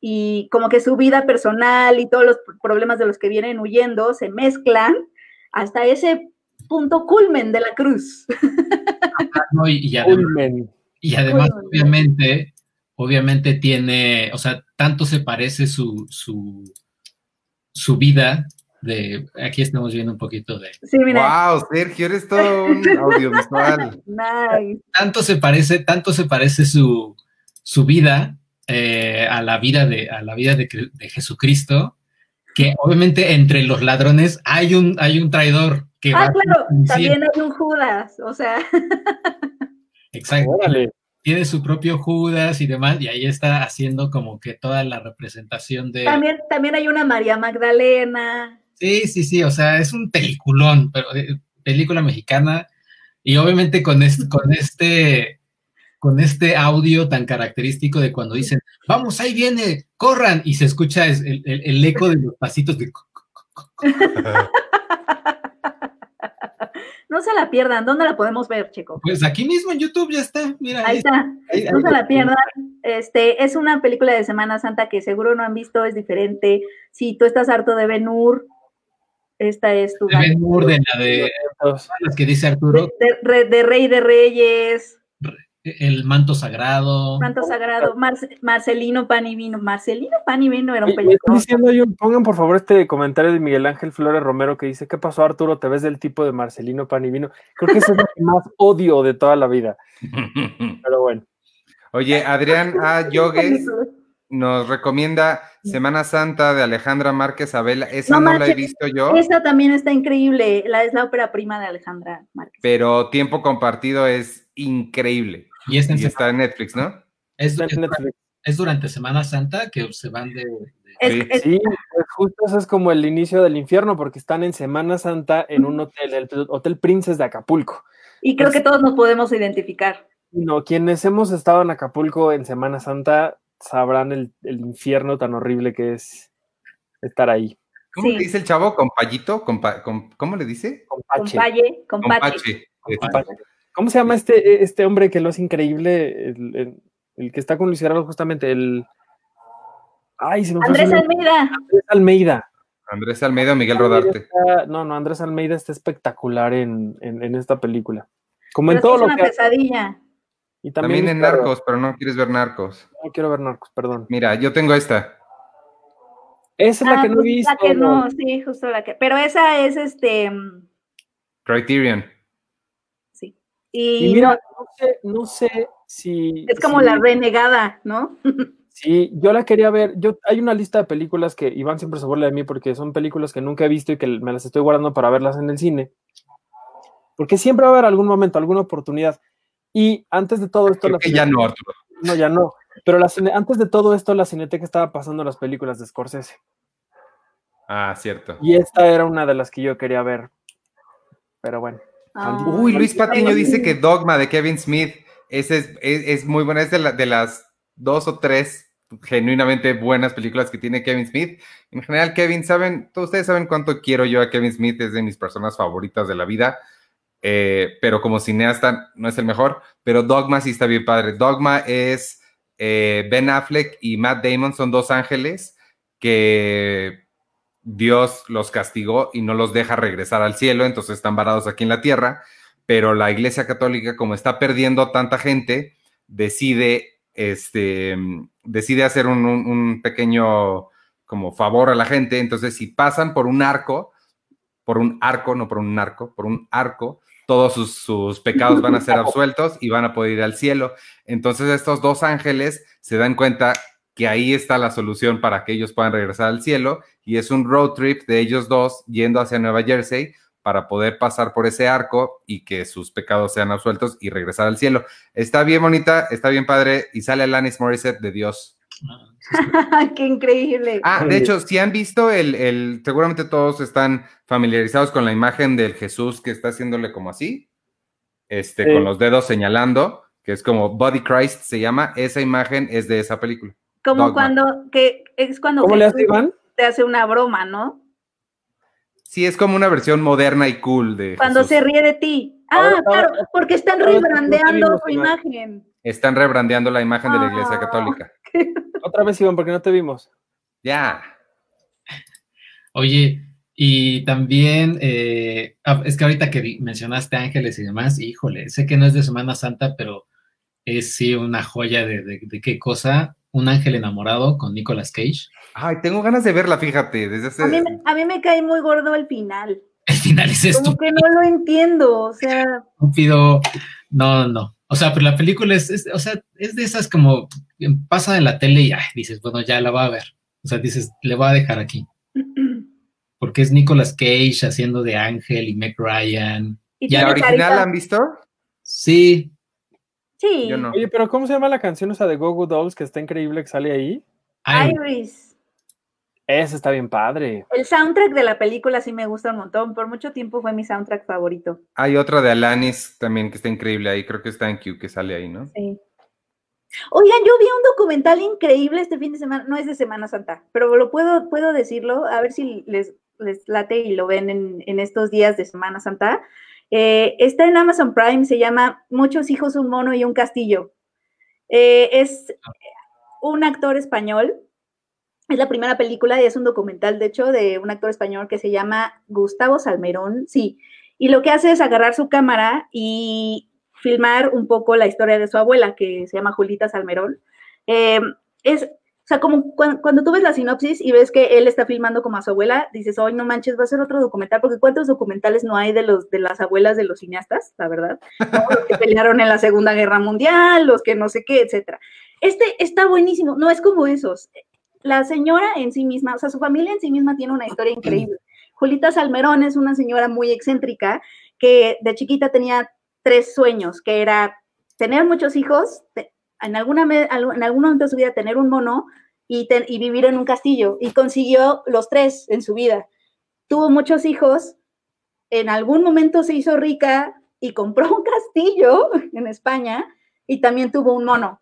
y como que su vida personal y todos los problemas de los que vienen huyendo se mezclan hasta ese punto culmen de la cruz. no, y, y además, Culmen. y además, Culmen. obviamente, obviamente tiene, o sea, tanto se parece su, su, su vida de, aquí estamos viendo un poquito de, Sí, mira, Wow, Sergio, eres todo un audiovisual. nice. tanto se parece, tanto se parece su, su vida eh, a la vida de, a la vida de, de Jesucristo, que obviamente entre los ladrones hay un, hay un traidor que Ah, claro, también hay un Judas, o sea, Exacto. Órale. Tiene su propio Judas y demás, y ahí está haciendo como que toda la representación de. también, también hay una María Magdalena. Sí, sí, sí, o sea, es un peliculón, pero eh, película mexicana, y obviamente con este, con este, con este audio tan característico de cuando dicen, vamos, ahí viene, corran, y se escucha es- el, el- el eco de los pasitos de No se la pierdan, ¿dónde la podemos ver, Checo? pues aquí mismo en YouTube ya está, mira, Ahí está, ahí- no ahí- se la pierdan. Este, es una película de Semana Santa que seguro no han visto, es diferente. Si tú estás harto de Ben Hur, esta es tu de de la de Entonces, las que dice de, Arturo, de- re- de Rey de Reyes, el manto sagrado. Manto Sagrado, Marce- Marcelino Pan y Vino. Marcelino Pan y Vino era un película. diciendo yo, pongan por favor este comentario de Miguel Ángel Flores Romero que dice, ¿qué pasó Arturo? ¿Te ves del tipo de Marcelino Panivino? Creo que ese es el que más odio de toda la vida, pero bueno. Oye, Adrián A. Yogues nos recomienda Semana Santa de Alejandra Márquez Abela. Esa No no, la he visto yo, Esta también está increíble. La, es la ópera prima de Alejandra Márquez. pero Tiempo Compartido es increíble. Y es, en Y está en Netflix, ¿no? es- Está en es- Netflix. es durante Semana Santa que se van de. de- Es- Sí. es- Sí, pues justo eso es como el inicio del infierno, porque están en Semana Santa en un hotel, el Hotel Princes de Acapulco. y creo que todos nos podemos identificar. No, quienes hemos estado en Acapulco en Semana Santa sabrán el, el infierno tan horrible que es estar ahí. ¿Cómo Sí. le dice el chavo? ¿Compayito? Compa- com- ¿Cómo le dice? Con Con Pache. Pache, con Pache. Compache. Pache. ¿Cómo se llama este, este hombre que lo es increíble? El, el- el que está con Luis Gerardo justamente, el... Ay, se me fue su Andrés. Almeida. Andrés Almeida. Andrés Almeida o Miguel Rodarte. Está- no, no, Andrés Almeida está espectacular en, en- en esta película. Como en Pero sí todo es lo una que hace. pesadilla. Y También, también, en Narcos, pero no quieres ver Narcos. No quiero ver Narcos, perdón. Mira, yo tengo esta. Esa es la Ah, que no he pues, visto. La que no, sí, justo la que. Pero esa es este. mm, Criterion. Sí. Y, Y mira, no, no sé, no sé si. es como si- la renegada, ¿no? Sí, yo la quería ver. Yo, hay una lista de películas que Iván siempre se burla de mí porque son películas que nunca he visto y que me las estoy guardando para verlas en el cine. Porque siempre va a haber algún momento, alguna oportunidad. Y antes de todo esto, Creo la que ya no, Arturo. No, ya no. Pero la cine- antes de todo esto, la Cineteca estaba pasando las películas de Scorsese. Ah, cierto. Y esta era una de las que yo quería ver. Pero bueno. Ah, Uy, Luis Patiño dice que Dogma de Kevin Smith ese es, es, es muy buena. Es de, la- de las dos o tres genuinamente buenas películas que tiene Kevin Smith. En general, Kevin, saben, todos ustedes saben cuánto quiero yo a Kevin Smith, es de mis personas favoritas de la vida. Eh, pero como cineasta no es el mejor, pero Dogma sí está bien padre. Dogma es eh, Ben Affleck y Matt Damon, son dos ángeles que Dios los castigó y no los deja regresar al cielo, entonces están varados aquí en la tierra, pero la Iglesia Católica, como está perdiendo tanta gente, decide, este, decide hacer un, pequeño como favor a la gente, entonces si pasan por un arco, por un arco, no por un narco, por un arco, todos sus, sus pecados van a ser absueltos y van a poder ir al cielo. Entonces estos dos ángeles se dan cuenta que ahí está la solución para que ellos puedan regresar al cielo y es un road trip de ellos dos yendo hacia Nueva Jersey para poder pasar por ese arco y que sus pecados sean absueltos y regresar al cielo. Está bien bonita, está bien padre y sale Alanis Morissette de Dios. Qué increíble. Ah, de hecho, si han visto el, el, seguramente todos están familiarizados con la imagen del Jesús que está haciéndole como así, este, Sí. con los dedos señalando, que es como Body Christ se llama, esa imagen es de esa película. Como Dogma. cuando, que es cuando ¿Cómo le hace Jesús Iván? te hace una broma, ¿no? Sí, es como una versión moderna y cool de Cuando Jesús. se ríe de ti. Ah, claro, porque están a ver, ¿cómo rebrandeando su imagen. Están rebrandeando la imagen de la Iglesia Ah. Otra vez, Iván, porque no te vimos. Ya. Oye, y también, eh, ah, es que ahorita que mencionaste ángeles y demás, híjole, sé que no es de Semana Santa, pero es sí una joya de, de- de qué cosa, un ángel enamorado con Nicolas Cage. Ay, tengo ganas de verla, fíjate, desde hace... A mí, me- a mí me cae muy gordo el final. El final es Como estúpido. que no lo entiendo. O sea, estúpido. No, no. O sea, pero la película es, es- o sea, es de esas como pasa en la tele y ay, dices, bueno, ya la va a ver. O sea, dices, le voy a dejar aquí. Porque es Nicolas Cage haciendo de Ángel y Meg Ryan. y Ya, ¿La original la han visto? Sí, Sí, Yo no. Oye, pero ¿cómo se llama la canción esa de Go Go Dolls que está increíble que sale ahí? Iris. Esa está bien padre. El soundtrack de la película sí me gusta un montón. Por mucho tiempo fue mi soundtrack favorito. Hay otra de Alanis también que está increíble ahí, creo que está en Q que sale ahí, ¿no? Sí. Oigan, yo vi un documental increíble este fin de semana, no es de Semana Santa, pero lo puedo, puedo decirlo, a ver si les, les late y lo ven en, en estos días de Semana Santa. Eh, está en Amazon Prime, se llama Muchos hijos, un mono y un castillo. Eh, es un actor español, es la primera película y es un documental, de hecho, de un actor español que se llama Gustavo Salmerón, sí, y lo que hace es agarrar su cámara y filmar un poco la historia de su abuela, que se llama Julita Salmerón. Eh, es, o sea, como cuando, cuando, tú ves la sinopsis y ves que él está filmando como a su abuela, dices, hoy no manches, va a ser otro documental, porque ¿cuántos documentales no hay de, los, de las abuelas de los cineastas, la verdad? ¿No? Los que pelearon en la Segunda Guerra Mundial, los que no sé qué, etcétera. Este está buenísimo, no es como esos. La señora en sí misma, o sea, su familia en sí misma tiene una historia increíble. Julita Salmerón es una señora muy excéntrica que de chiquita tenía tres sueños, que era tener muchos hijos, en, alguna, en algún momento de su vida tener un mono y, ten, y, vivir en un castillo. Y consiguió los tres en su vida. Tuvo muchos hijos, en algún momento se hizo rica y compró un castillo en España y también tuvo un mono.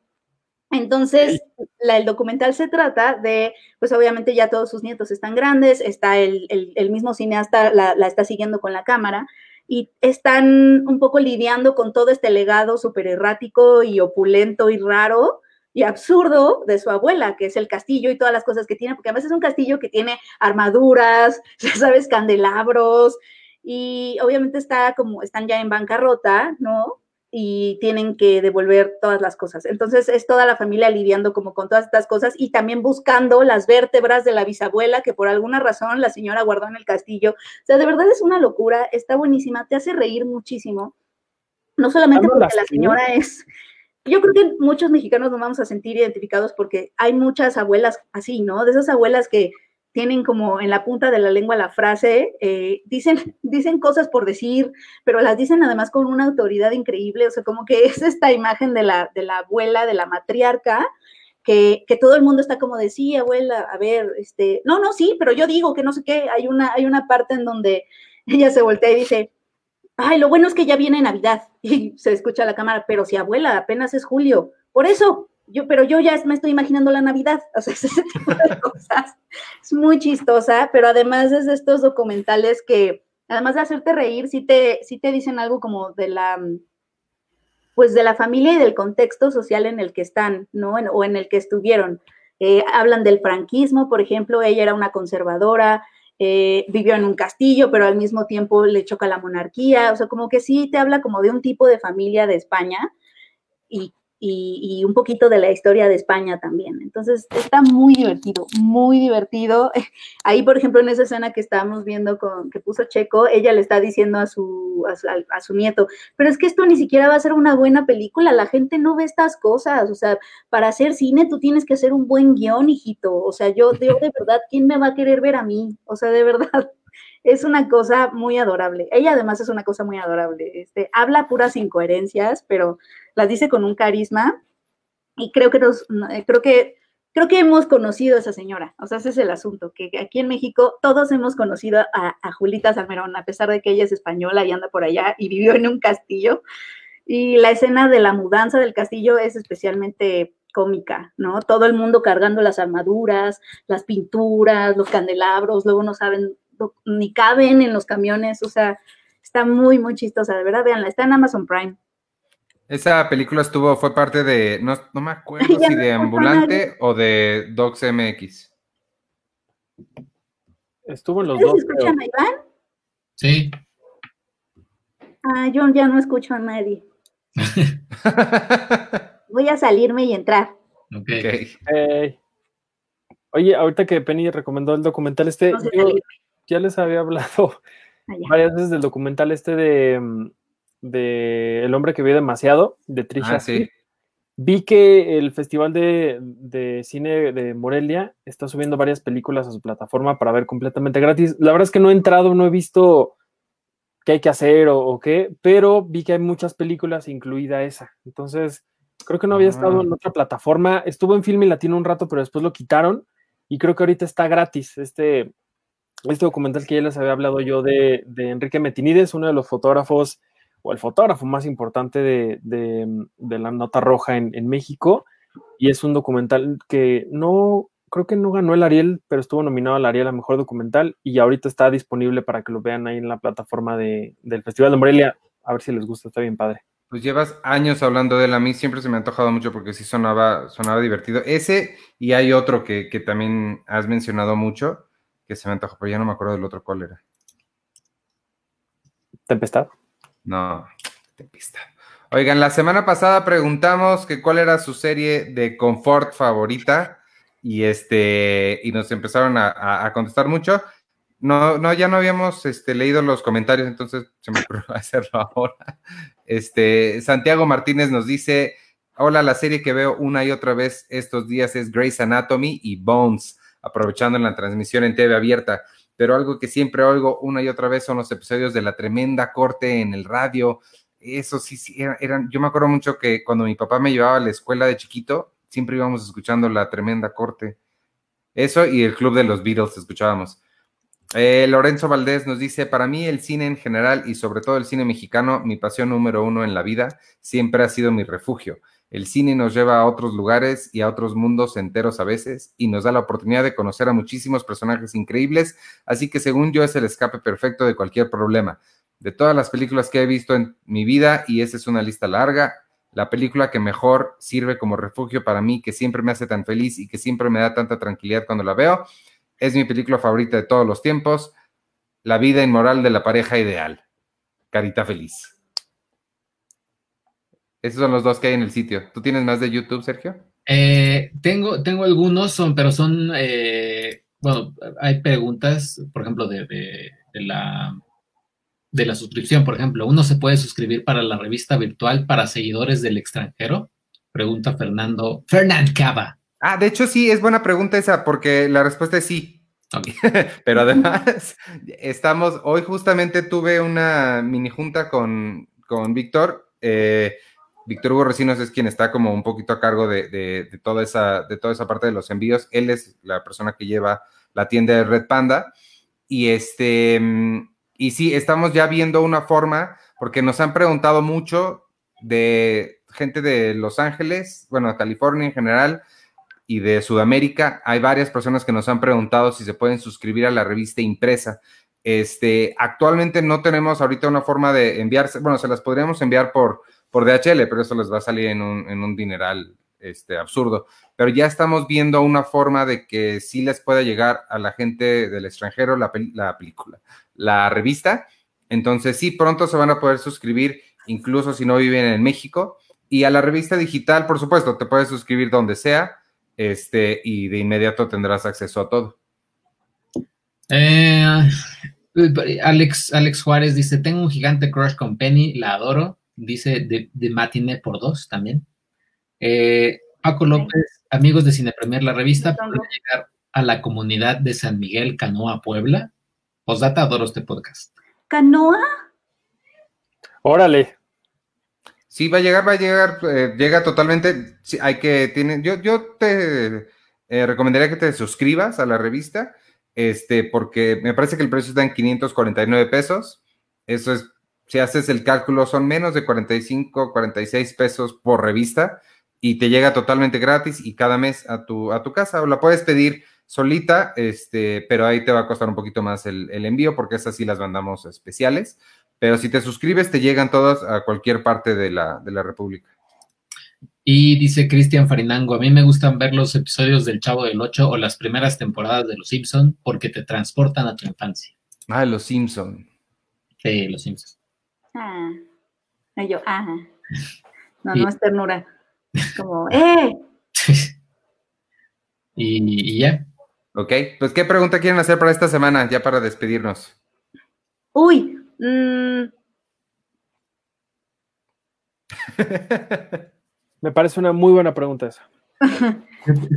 Entonces, la, el documental se trata de, pues obviamente ya todos sus nietos están grandes, está el, el, el mismo cineasta, la, la está siguiendo con la cámara, y están un poco lidiando con todo este legado súper errático y opulento y raro y absurdo de su abuela, que es el castillo y todas las cosas que tiene, porque además es un castillo que tiene armaduras, ya sabes, candelabros, y obviamente está como, están ya en bancarrota, ¿no? Y tienen que devolver todas las cosas. Entonces es toda la familia lidiando como con todas estas cosas y también buscando las vértebras de la bisabuela que por alguna razón la señora guardó en el castillo. O sea, de verdad es una locura, está buenísima, te hace reír muchísimo. No solamente porque la señora es, yo creo que muchos mexicanos nos vamos a sentir identificados porque hay muchas abuelas así, ¿no? De esas abuelas que tienen como en la punta de la lengua la frase, eh, dicen, dicen cosas por decir, pero las dicen además con una autoridad increíble, o sea, como que es esta imagen de la, de la abuela, de la matriarca, que, que, todo el mundo está como de, sí, abuela, a ver, este, no, no, sí, pero yo digo que no sé qué, hay una, hay una parte en donde ella se voltea y dice, ay, lo bueno es que ya viene Navidad, y se escucha la cámara, pero si abuela, apenas es julio, por eso, yo, pero yo ya me estoy imaginando la Navidad, o sea, ese tipo de cosas. Es muy chistosa, pero además es de estos documentales que, además de hacerte reír, sí te, sí te dicen algo como de la, pues de la familia y del contexto social en el que están, ¿no? o en el que estuvieron. Eh, hablan del franquismo, por ejemplo, ella era una conservadora, eh, vivió en un castillo, pero al mismo tiempo le choca la monarquía, o sea, como que sí te habla como de un tipo de familia de España y un poquito de la historia de España también. Entonces, está muy divertido, muy divertido. Ahí, por ejemplo, en esa escena que estábamos viendo con, que puso Checo, ella le está diciendo a su, a su, nieto, pero es que esto ni siquiera va a ser una buena película, la gente no ve estas cosas, o sea, para hacer cine tú tienes que hacer un buen guion, hijito, o sea, yo, yo de verdad, ¿quién me va a querer ver a mí? O sea, de verdad, es una cosa muy adorable. Ella además es una cosa muy adorable. Este, habla puras incoherencias, pero las dice con un carisma y creo que eh, creo que creo que hemos conocido a esa señora. O sea, ese es el asunto, que aquí en México todos hemos conocido a, a Julita Salmerón, a pesar de que ella es española y anda por allá y vivió en un castillo. Y la escena de la mudanza del castillo es especialmente cómica, ¿no? Todo el mundo cargando las armaduras, las pinturas, los candelabros, luego no saben ni caben en los camiones, o sea, está muy, muy chistosa, de verdad, veanla, está en Amazon Prime. Esa película estuvo, fue parte de, no, no me acuerdo si de Ambulante o de Docs MX. Estuvo en los dos. escuchan a Iván? Sí. Ah, yo ya no escucho a nadie. Voy a salirme y entrar. Ok. okay. oye, ahorita que Penny recomendó el documental este, ya les había hablado ah, varias veces del documental este de, mm, de El hombre que ve demasiado, de Trisha. Ah, Vi que el Festival de, Cine de Morelia está subiendo varias películas a su plataforma para ver completamente gratis. La verdad es que no he entrado, no he visto qué hay que hacer o, qué, pero vi que hay muchas películas, incluida esa. Entonces, creo que no había estado en ah. otra plataforma. Estuvo en Film Latino un rato, pero después lo quitaron y creo que ahorita está gratis. Este, este documental que ya les había hablado yo de, Enrique Metinides, uno de los fotógrafos o el fotógrafo más importante de, la nota roja en, México. Y es un documental que no, creo que no ganó el Ariel, pero estuvo nominado al Ariel a Mejor Documental y ahorita está disponible para que lo vean ahí en la plataforma del Festival de Morelia. A ver si les gusta, está bien padre. Pues llevas años hablando de él, a mí siempre se me ha antojado mucho porque sí sonaba, sonaba divertido. Ese y hay otro que, que también has mencionado mucho, que se me antojó, pero ya no me acuerdo del otro cuál era. ¿Tempestad? No, Tempestad. Oigan, la semana pasada preguntamos que cuál era su serie de confort favorita y este y nos empezaron a, contestar mucho. No, no, ya no habíamos este, leído los comentarios, entonces se me ocurrió hacerlo ahora. Este, Santiago Martínez nos dice: Hola, la serie que veo una y otra vez estos días es Grey's Anatomy y Bones aprovechando la transmisión en TV abierta. Pero algo que siempre oigo una y otra vez son los episodios de la tremenda corte en el radio. Eso sí, sí eran, yo me acuerdo mucho que cuando mi papá me llevaba a la escuela de chiquito, siempre íbamos escuchando la tremenda corte. Eso y el club de los Beatles escuchábamos. Eh, Lorenzo Valdés nos dice, para mí el cine en general y sobre todo el cine mexicano, mi pasión número uno en la vida, siempre ha sido mi refugio. El cine nos lleva a otros lugares y a otros mundos enteros a veces y nos da la oportunidad de conocer a muchísimos personajes increíbles, así que según yo es el escape perfecto de cualquier problema. De todas las películas que he visto en mi vida, y esa es una lista larga, la película que mejor sirve como refugio para mí, que siempre me hace tan feliz y que siempre me da tanta tranquilidad cuando la veo. Es mi película favorita de todos los tiempos, La vida inmoral de la pareja ideal. Carita feliz. Esos son los dos que hay en el sitio. ¿Tú tienes más de YouTube, Sergio? Eh, tengo, tengo algunos, son, pero son, eh, bueno, hay preguntas, por ejemplo, de, de, de, la, de la suscripción. Por ejemplo, ¿uno se puede suscribir para la revista virtual para seguidores del extranjero? Pregunta Fernando, Fernand Cava. Ah, de hecho sí, es buena pregunta esa, porque la respuesta es sí. Okay. Pero además, estamos, hoy justamente tuve una mini junta con, con Víctor. Eh, Víctor Hugo Recinos es quien está como un poquito a cargo de, de, de, toda esa, de toda esa parte de los envíos. Él es la persona que lleva la tienda de Red Panda. Y este, y sí, estamos ya viendo una forma, porque nos han preguntado mucho de gente de Los Ángeles, bueno, California en general, y de Sudamérica. Hay varias personas que nos han preguntado si se pueden suscribir a la revista impresa. Este, actualmente no tenemos ahorita una forma de enviarse, bueno, se las podríamos enviar por, por DHL, pero eso les va a salir en un, en un dineral este, absurdo. Pero ya estamos viendo una forma de que sí les pueda llegar a la gente del extranjero la, la película, la revista. Entonces, sí, pronto se van a poder suscribir, incluso si no viven en México. Y a la revista digital, por supuesto, te puedes suscribir donde sea este, y de inmediato tendrás acceso a todo. Eh, Alex, Alex Juárez dice, tengo un gigante crush con Penny, la adoro. Dice de, de Matiné por dos también. Eh, Paco López, amigos de Cine Premier, la revista puede llegar a la comunidad de San Miguel, Canoa, Puebla. Osdata, adoro este podcast. ¿Canoa? Órale. Sí, va a llegar, va a llegar, eh, llega totalmente. Sí, hay que, tiene, yo, yo te eh, recomendaría que te suscribas a la revista, este, porque me parece que el precio está en 549 pesos. Eso es, si haces el cálculo, son menos de 45, 46 pesos por revista y te llega totalmente gratis y cada mes a tu, a tu casa. O la puedes pedir solita, este, pero ahí te va a costar un poquito más el, el envío porque esas sí las mandamos especiales. Pero si te suscribes, te llegan todas a cualquier parte de la, de la República. Y dice Cristian Farinango, a mí me gustan ver los episodios del Chavo del Ocho o las primeras temporadas de Los Simpson porque te transportan a tu infancia. Ah, Los Simpson. Sí, Los Simpson. Ah, yo, ah. No, no es ternura. Como, ¡eh! y, y ya. Ok, pues ¿qué pregunta quieren hacer para esta semana, ya para despedirnos? Uy, mmm, Me parece una muy buena pregunta esa.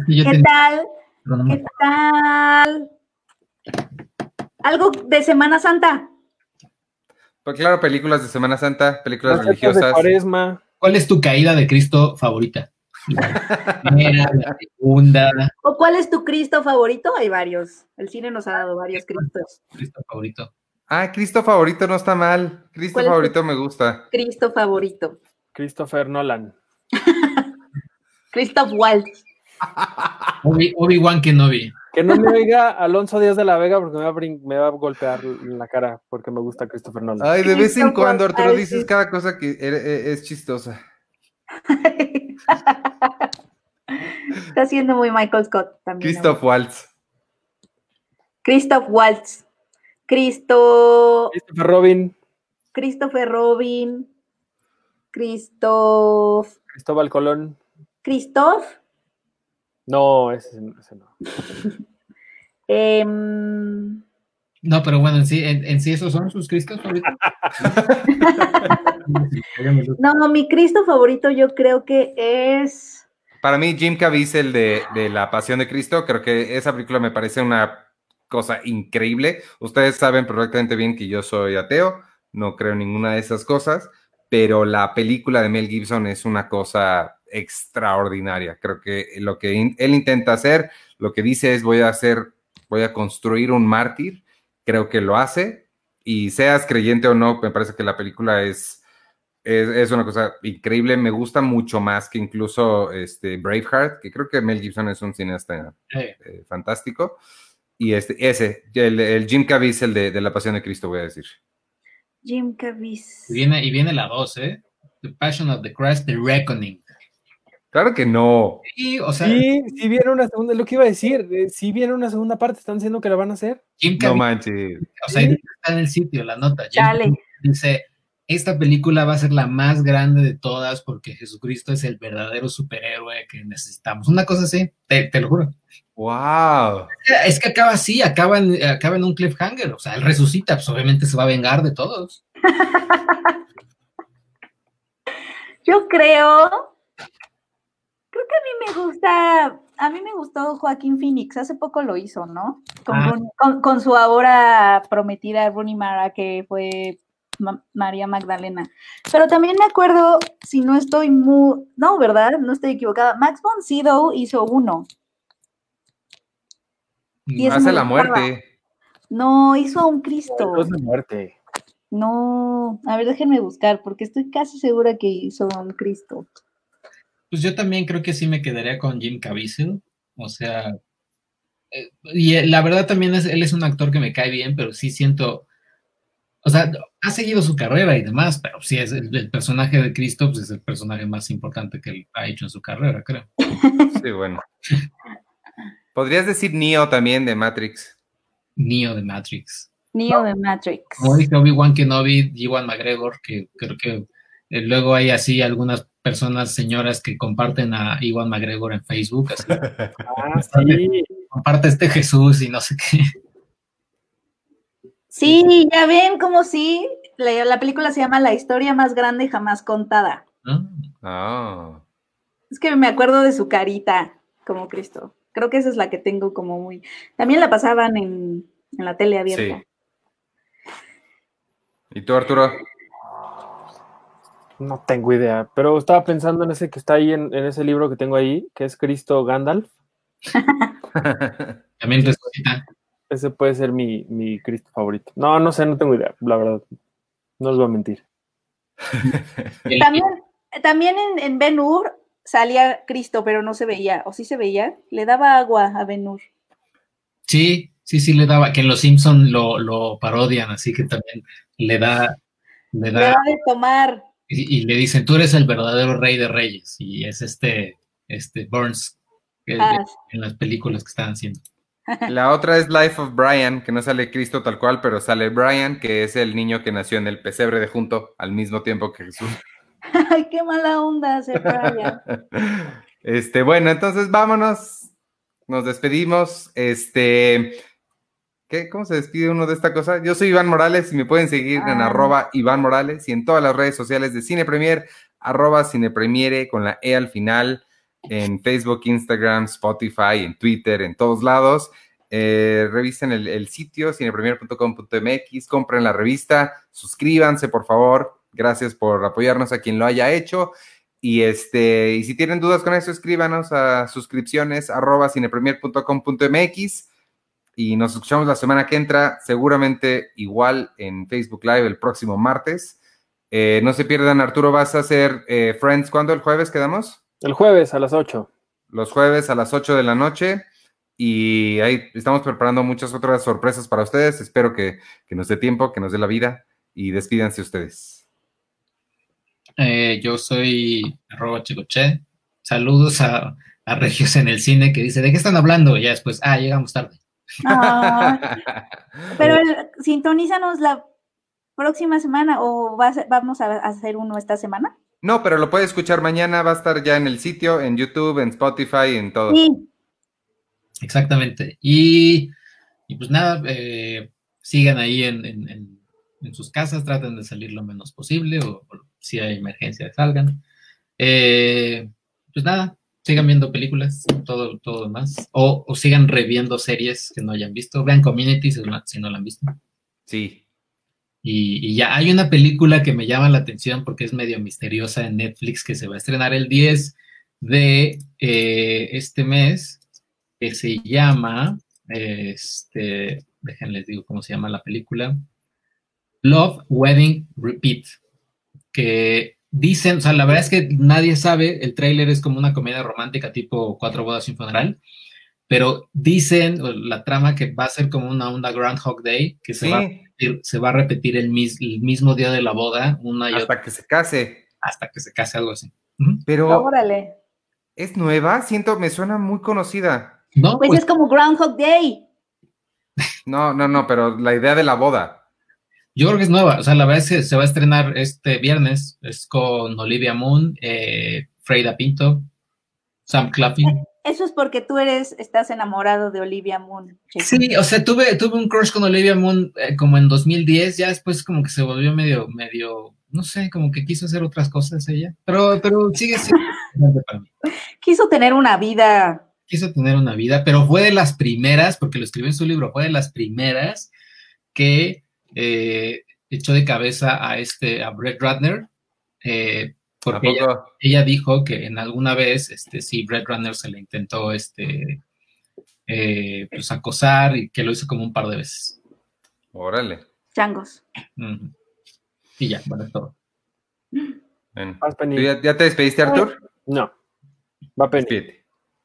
Yo ¿qué tal? ¿Qué tal? Algo de Semana Santa. Pues claro, películas de Semana Santa, películas religiosas. ¿Cuál es tu caída de Cristo favorita? La primera, la segunda, ¿O cuál es tu Cristo favorito? Hay varios. El cine nos ha dado varios Cristos. Cristo favorito. Ah, Cristo favorito no está mal. Cristo ¿Cuál es tu- favorito me gusta. Cristo favorito. Christopher Nolan. Christoph Waltz. Obi- Obi-Wan Kenobi. Que no me oiga Alonso Díaz de la Vega porque me va, a me va a golpear en la cara porque me gusta Christopher Nolan. Ay, de vez en cuando, Arturo, dices cada cosa que e- e- es chistosa. Está siendo muy Michael Scott también. Christoph Waltz. Christoph Waltz. Cristo. Christopher Robin, Christopher Robin. Christoph. Cristóbal Colón. Christoph. No, ese, ese no. em, No, pero bueno, en sí, en, en sí esos son sus Cristos favoritos. no, mi Cristo favorito yo creo que es. Para mí, Jim Caviezel de, de La Pasión de Cristo, creo que esa película me parece una cosa increíble. Ustedes saben perfectamente bien que yo soy ateo, no creo en ninguna de esas cosas, pero la película de Mel Gibson es una cosa extraordinaria. Creo que lo que in- él intenta hacer, lo que dice es voy a hacer, voy a construir un mártir, creo que lo hace, y seas creyente o no, me parece que la película es, es, es una cosa increíble, me gusta mucho más que incluso este, Braveheart, que creo que Mel Gibson es un cineasta Eh, eh, fantástico. Y este, ese, el, el Jim Caviezel de, de La Pasión de Cristo, voy a decir. Jim y, Caviezel. viene, y viene la 2, ¿eh? The Passion of the Christ, The Reckoning. Claro que no. Sí, o sea, Sí, sí viene una segunda, lo que iba a decir, eh, sí viene una segunda parte, están diciendo que la van a hacer. Jim No manches. o sea, está en el sitio, la nota. Jim. Caviezel dice, esta película va a ser la más grande de todas porque Jesucristo es el verdadero superhéroe que necesitamos. Una cosa así, te, te lo juro. Wow. Es que acaba así, acaba en, acaba en un cliffhanger. O sea, él resucita, pues obviamente se va a vengar de todos. Yo creo, creo que a mí me gusta, a mí me gustó Joaquín Phoenix, hace poco lo hizo, ¿no? Con, Ah. Rooney- con- con su ahora prometida Rooney Mara, que fue Ma- María Magdalena. Pero también me acuerdo, si no estoy muy, no, ¿verdad? No estoy equivocada. Max von Sydow hizo uno. Y ese Hace la muerte. No, hizo a un Cristo. Entonces de muerte. No, a ver, déjenme buscar, porque estoy casi segura que hizo a un Cristo. Pues yo también creo que sí me quedaría con Jim Caviezel. O sea, eh, y eh, la verdad también es, él es un actor que me cae bien, pero sí siento, o sea, ha seguido su carrera y demás, pero sí es el, el personaje de Cristo, pues es el personaje más importante que él ha hecho en su carrera, creo. Sí, bueno. Podrías decir Neo también de Matrix. Neo de Matrix. Neo de Matrix. Como dice Obi-Wan Kenobi, Ewan McGregor, que creo que eh, luego hay así algunas personas, señoras que comparten a Ewan McGregor en Facebook, así, Ah, sí. comparte este Jesús y no sé qué. Sí, ya ven como sí. La, la película se llama La historia más grande jamás contada. ¿no? Ah. Es que me acuerdo de su carita como Cristo. Creo que esa es la que tengo como muy. También la pasaban en, en la tele abierta. Sí. ¿Y tú, Arturo? No tengo idea, pero estaba pensando en ese que está ahí en, en ese libro que tengo ahí, que es Cristo Gandalf. También resucita. Ese puede ser mi, mi Cristo favorito. No, no sé, no tengo idea, la verdad. No les voy a mentir. También, también en, en Ben Hur salía Cristo, pero no se veía. ¿O sí se veía? Le daba agua a Ben Hur. Sí, sí, sí le daba, que en los Simpson lo, lo parodian, así que también le da, le Le da, da de tomar. Y, y le dicen, tú eres el verdadero rey de reyes, y es este, este Burns, que- Ah, en las películas que están haciendo. La otra es Life of Brian, que no sale Cristo tal cual, pero sale Brian, que es el niño que nació en el pesebre de junto al mismo tiempo que Jesús. Ay, qué mala onda se Brian. Este, bueno, entonces vámonos. Nos despedimos. Este, ¿qué? ¿Cómo se despide uno de esta cosa? Yo soy Iván Morales y me pueden seguir en Ah. arroba Iván Morales y en todas las redes sociales de Cine Premier, arroba Cine Premiere con la E al final, en Facebook, Instagram, Spotify, en Twitter, en todos lados. Eh, revisen el, el sitio cinepremier.com.mx, compren la revista, suscríbanse por favor. Gracias por apoyarnos a quien lo haya hecho. Y este, y si tienen dudas con eso, escríbanos a suscripciones arroba cinepremier.com.mx y nos escuchamos la semana que entra, seguramente igual en Facebook Live el próximo martes. Eh, no se pierdan, Arturo, vas a hacer eh, Friends, ¿cuándo? ¿El jueves quedamos? El jueves a las 8. Los jueves a las 8 de la noche. Y ahí estamos preparando muchas otras sorpresas para ustedes. Espero que, que nos dé tiempo, que nos dé la vida. Y despídanse ustedes. Eh, yo soy arroba chicoche. Saludos a, a Regios en el cine que dice, ¿de qué están hablando? Y ya después, ah, llegamos tarde. Ah, pero el- sintonízanos la próxima semana o va a ser- vamos a hacer uno esta semana. No, pero lo puede escuchar mañana, va a estar ya en el sitio, en YouTube, en Spotify, en todo. Sí, Exactamente. Y, y pues nada, eh, sigan ahí en, en- en- en sus casas, traten de salir lo menos posible o, o si hay emergencia salgan. Eh, pues nada, sigan viendo películas, todo, todo demás. O, o sigan reviendo series que no hayan visto. Vean Community si no, si no la han visto. Sí. Y, y ya hay una película que me llama la atención porque es medio misteriosa en Netflix que se va a estrenar el 10 de eh, este mes, que se llama, este, déjenles digo cómo se llama la película, Love, Wedding, Repeat, que dicen, o sea, la verdad es que nadie sabe, el tráiler es como una comedia romántica tipo Cuatro bodas y un funeral, pero dicen o la trama que va a ser como una onda Groundhog Day, que se Sí, va repetir- se va a repetir el, mis- el mismo día de la boda, una y otra. hasta que se case. hasta que se case algo así. Pero Órale. es nueva, siento, me suena muy conocida. No, Pues, pues es como Groundhog Day. No, no, no, pero la idea de la boda. Yo creo que es nueva. O sea, la verdad es que se va a estrenar este viernes. Es con Olivia Moon, eh, Freida Pinto, Sam Claflin. Eso es porque tú eres, estás enamorado de Olivia Moon. Sí, o sea, tuve, tuve un crush con Olivia Moon eh, como en 2010, ya después como que se volvió medio, medio, no sé, como que quiso hacer otras cosas ella, pero, pero sigue siendo para mí. Quiso tener una vida. Quiso tener una vida, pero fue de las primeras, porque lo escribió en su libro, fue de las primeras que eh, echó de cabeza a este, a Brett Ratner, eh, ¿A porque ella, dijo que en alguna vez, este, sí, Brett Ratner se le intentó, este, eh, pues acosar y que lo hizo como un par de veces. Órale. Changos. Y ya, bueno, es todo. Ven. Vas, Penny. ¿Tú ya, ya te despediste, Artur? No. Va Penny. Despídete.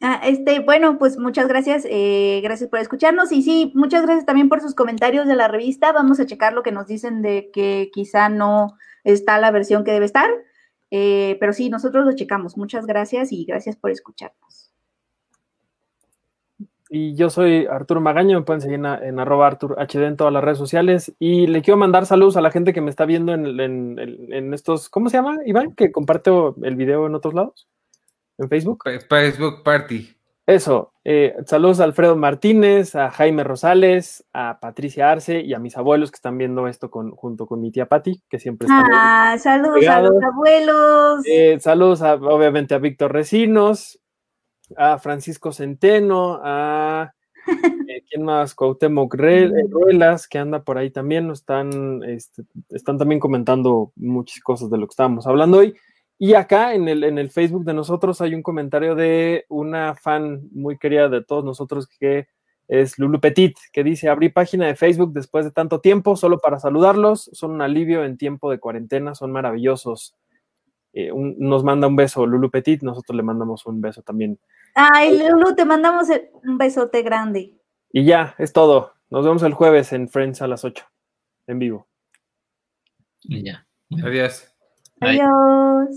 Ah, este, bueno, pues muchas gracias, eh, gracias por escucharnos y sí, muchas gracias también por sus comentarios de la revista. Vamos a checar lo que nos dicen de que quizá no está la versión que debe estar, eh, pero sí, nosotros lo checamos. Muchas gracias y gracias por escucharnos. Y yo soy Arturo Magaño, me pueden seguir en, en arroba Artur HD en todas las redes sociales. Y le quiero mandar saludos a la gente que me está viendo en, en- estos, ¿cómo se llama, Iván? Que comparto el video en otros lados, en Facebook. Facebook Party. Eso, eh, saludos a Alfredo Martínez, a Jaime Rosales, a Patricia Arce y a mis abuelos que están viendo esto con, junto con mi tía Patti, que siempre están. Ah, saludos a los abuelos. Eh, saludos a, obviamente a Víctor Recinos, a Francisco Centeno, a eh, ¿quién más? Cuauhtémoc eh, Ruelas, que anda por ahí también, nos están, este, están también comentando muchas cosas de lo que estábamos hablando hoy. Y acá en el, en el Facebook de nosotros hay un comentario de una fan muy querida de todos nosotros que es Lulu Petit, que dice, abrí página de Facebook después de tanto tiempo, solo para saludarlos, son un alivio en tiempo de cuarentena, son maravillosos. Eh, un- nos manda un beso Lulu Petit, nosotros le mandamos un beso también. Ay, Lulu, te mandamos un besote grande. Y ya, es todo. Nos vemos el jueves en Friends a las 8, en vivo. Y ya. Adiós. Bye. Adiós.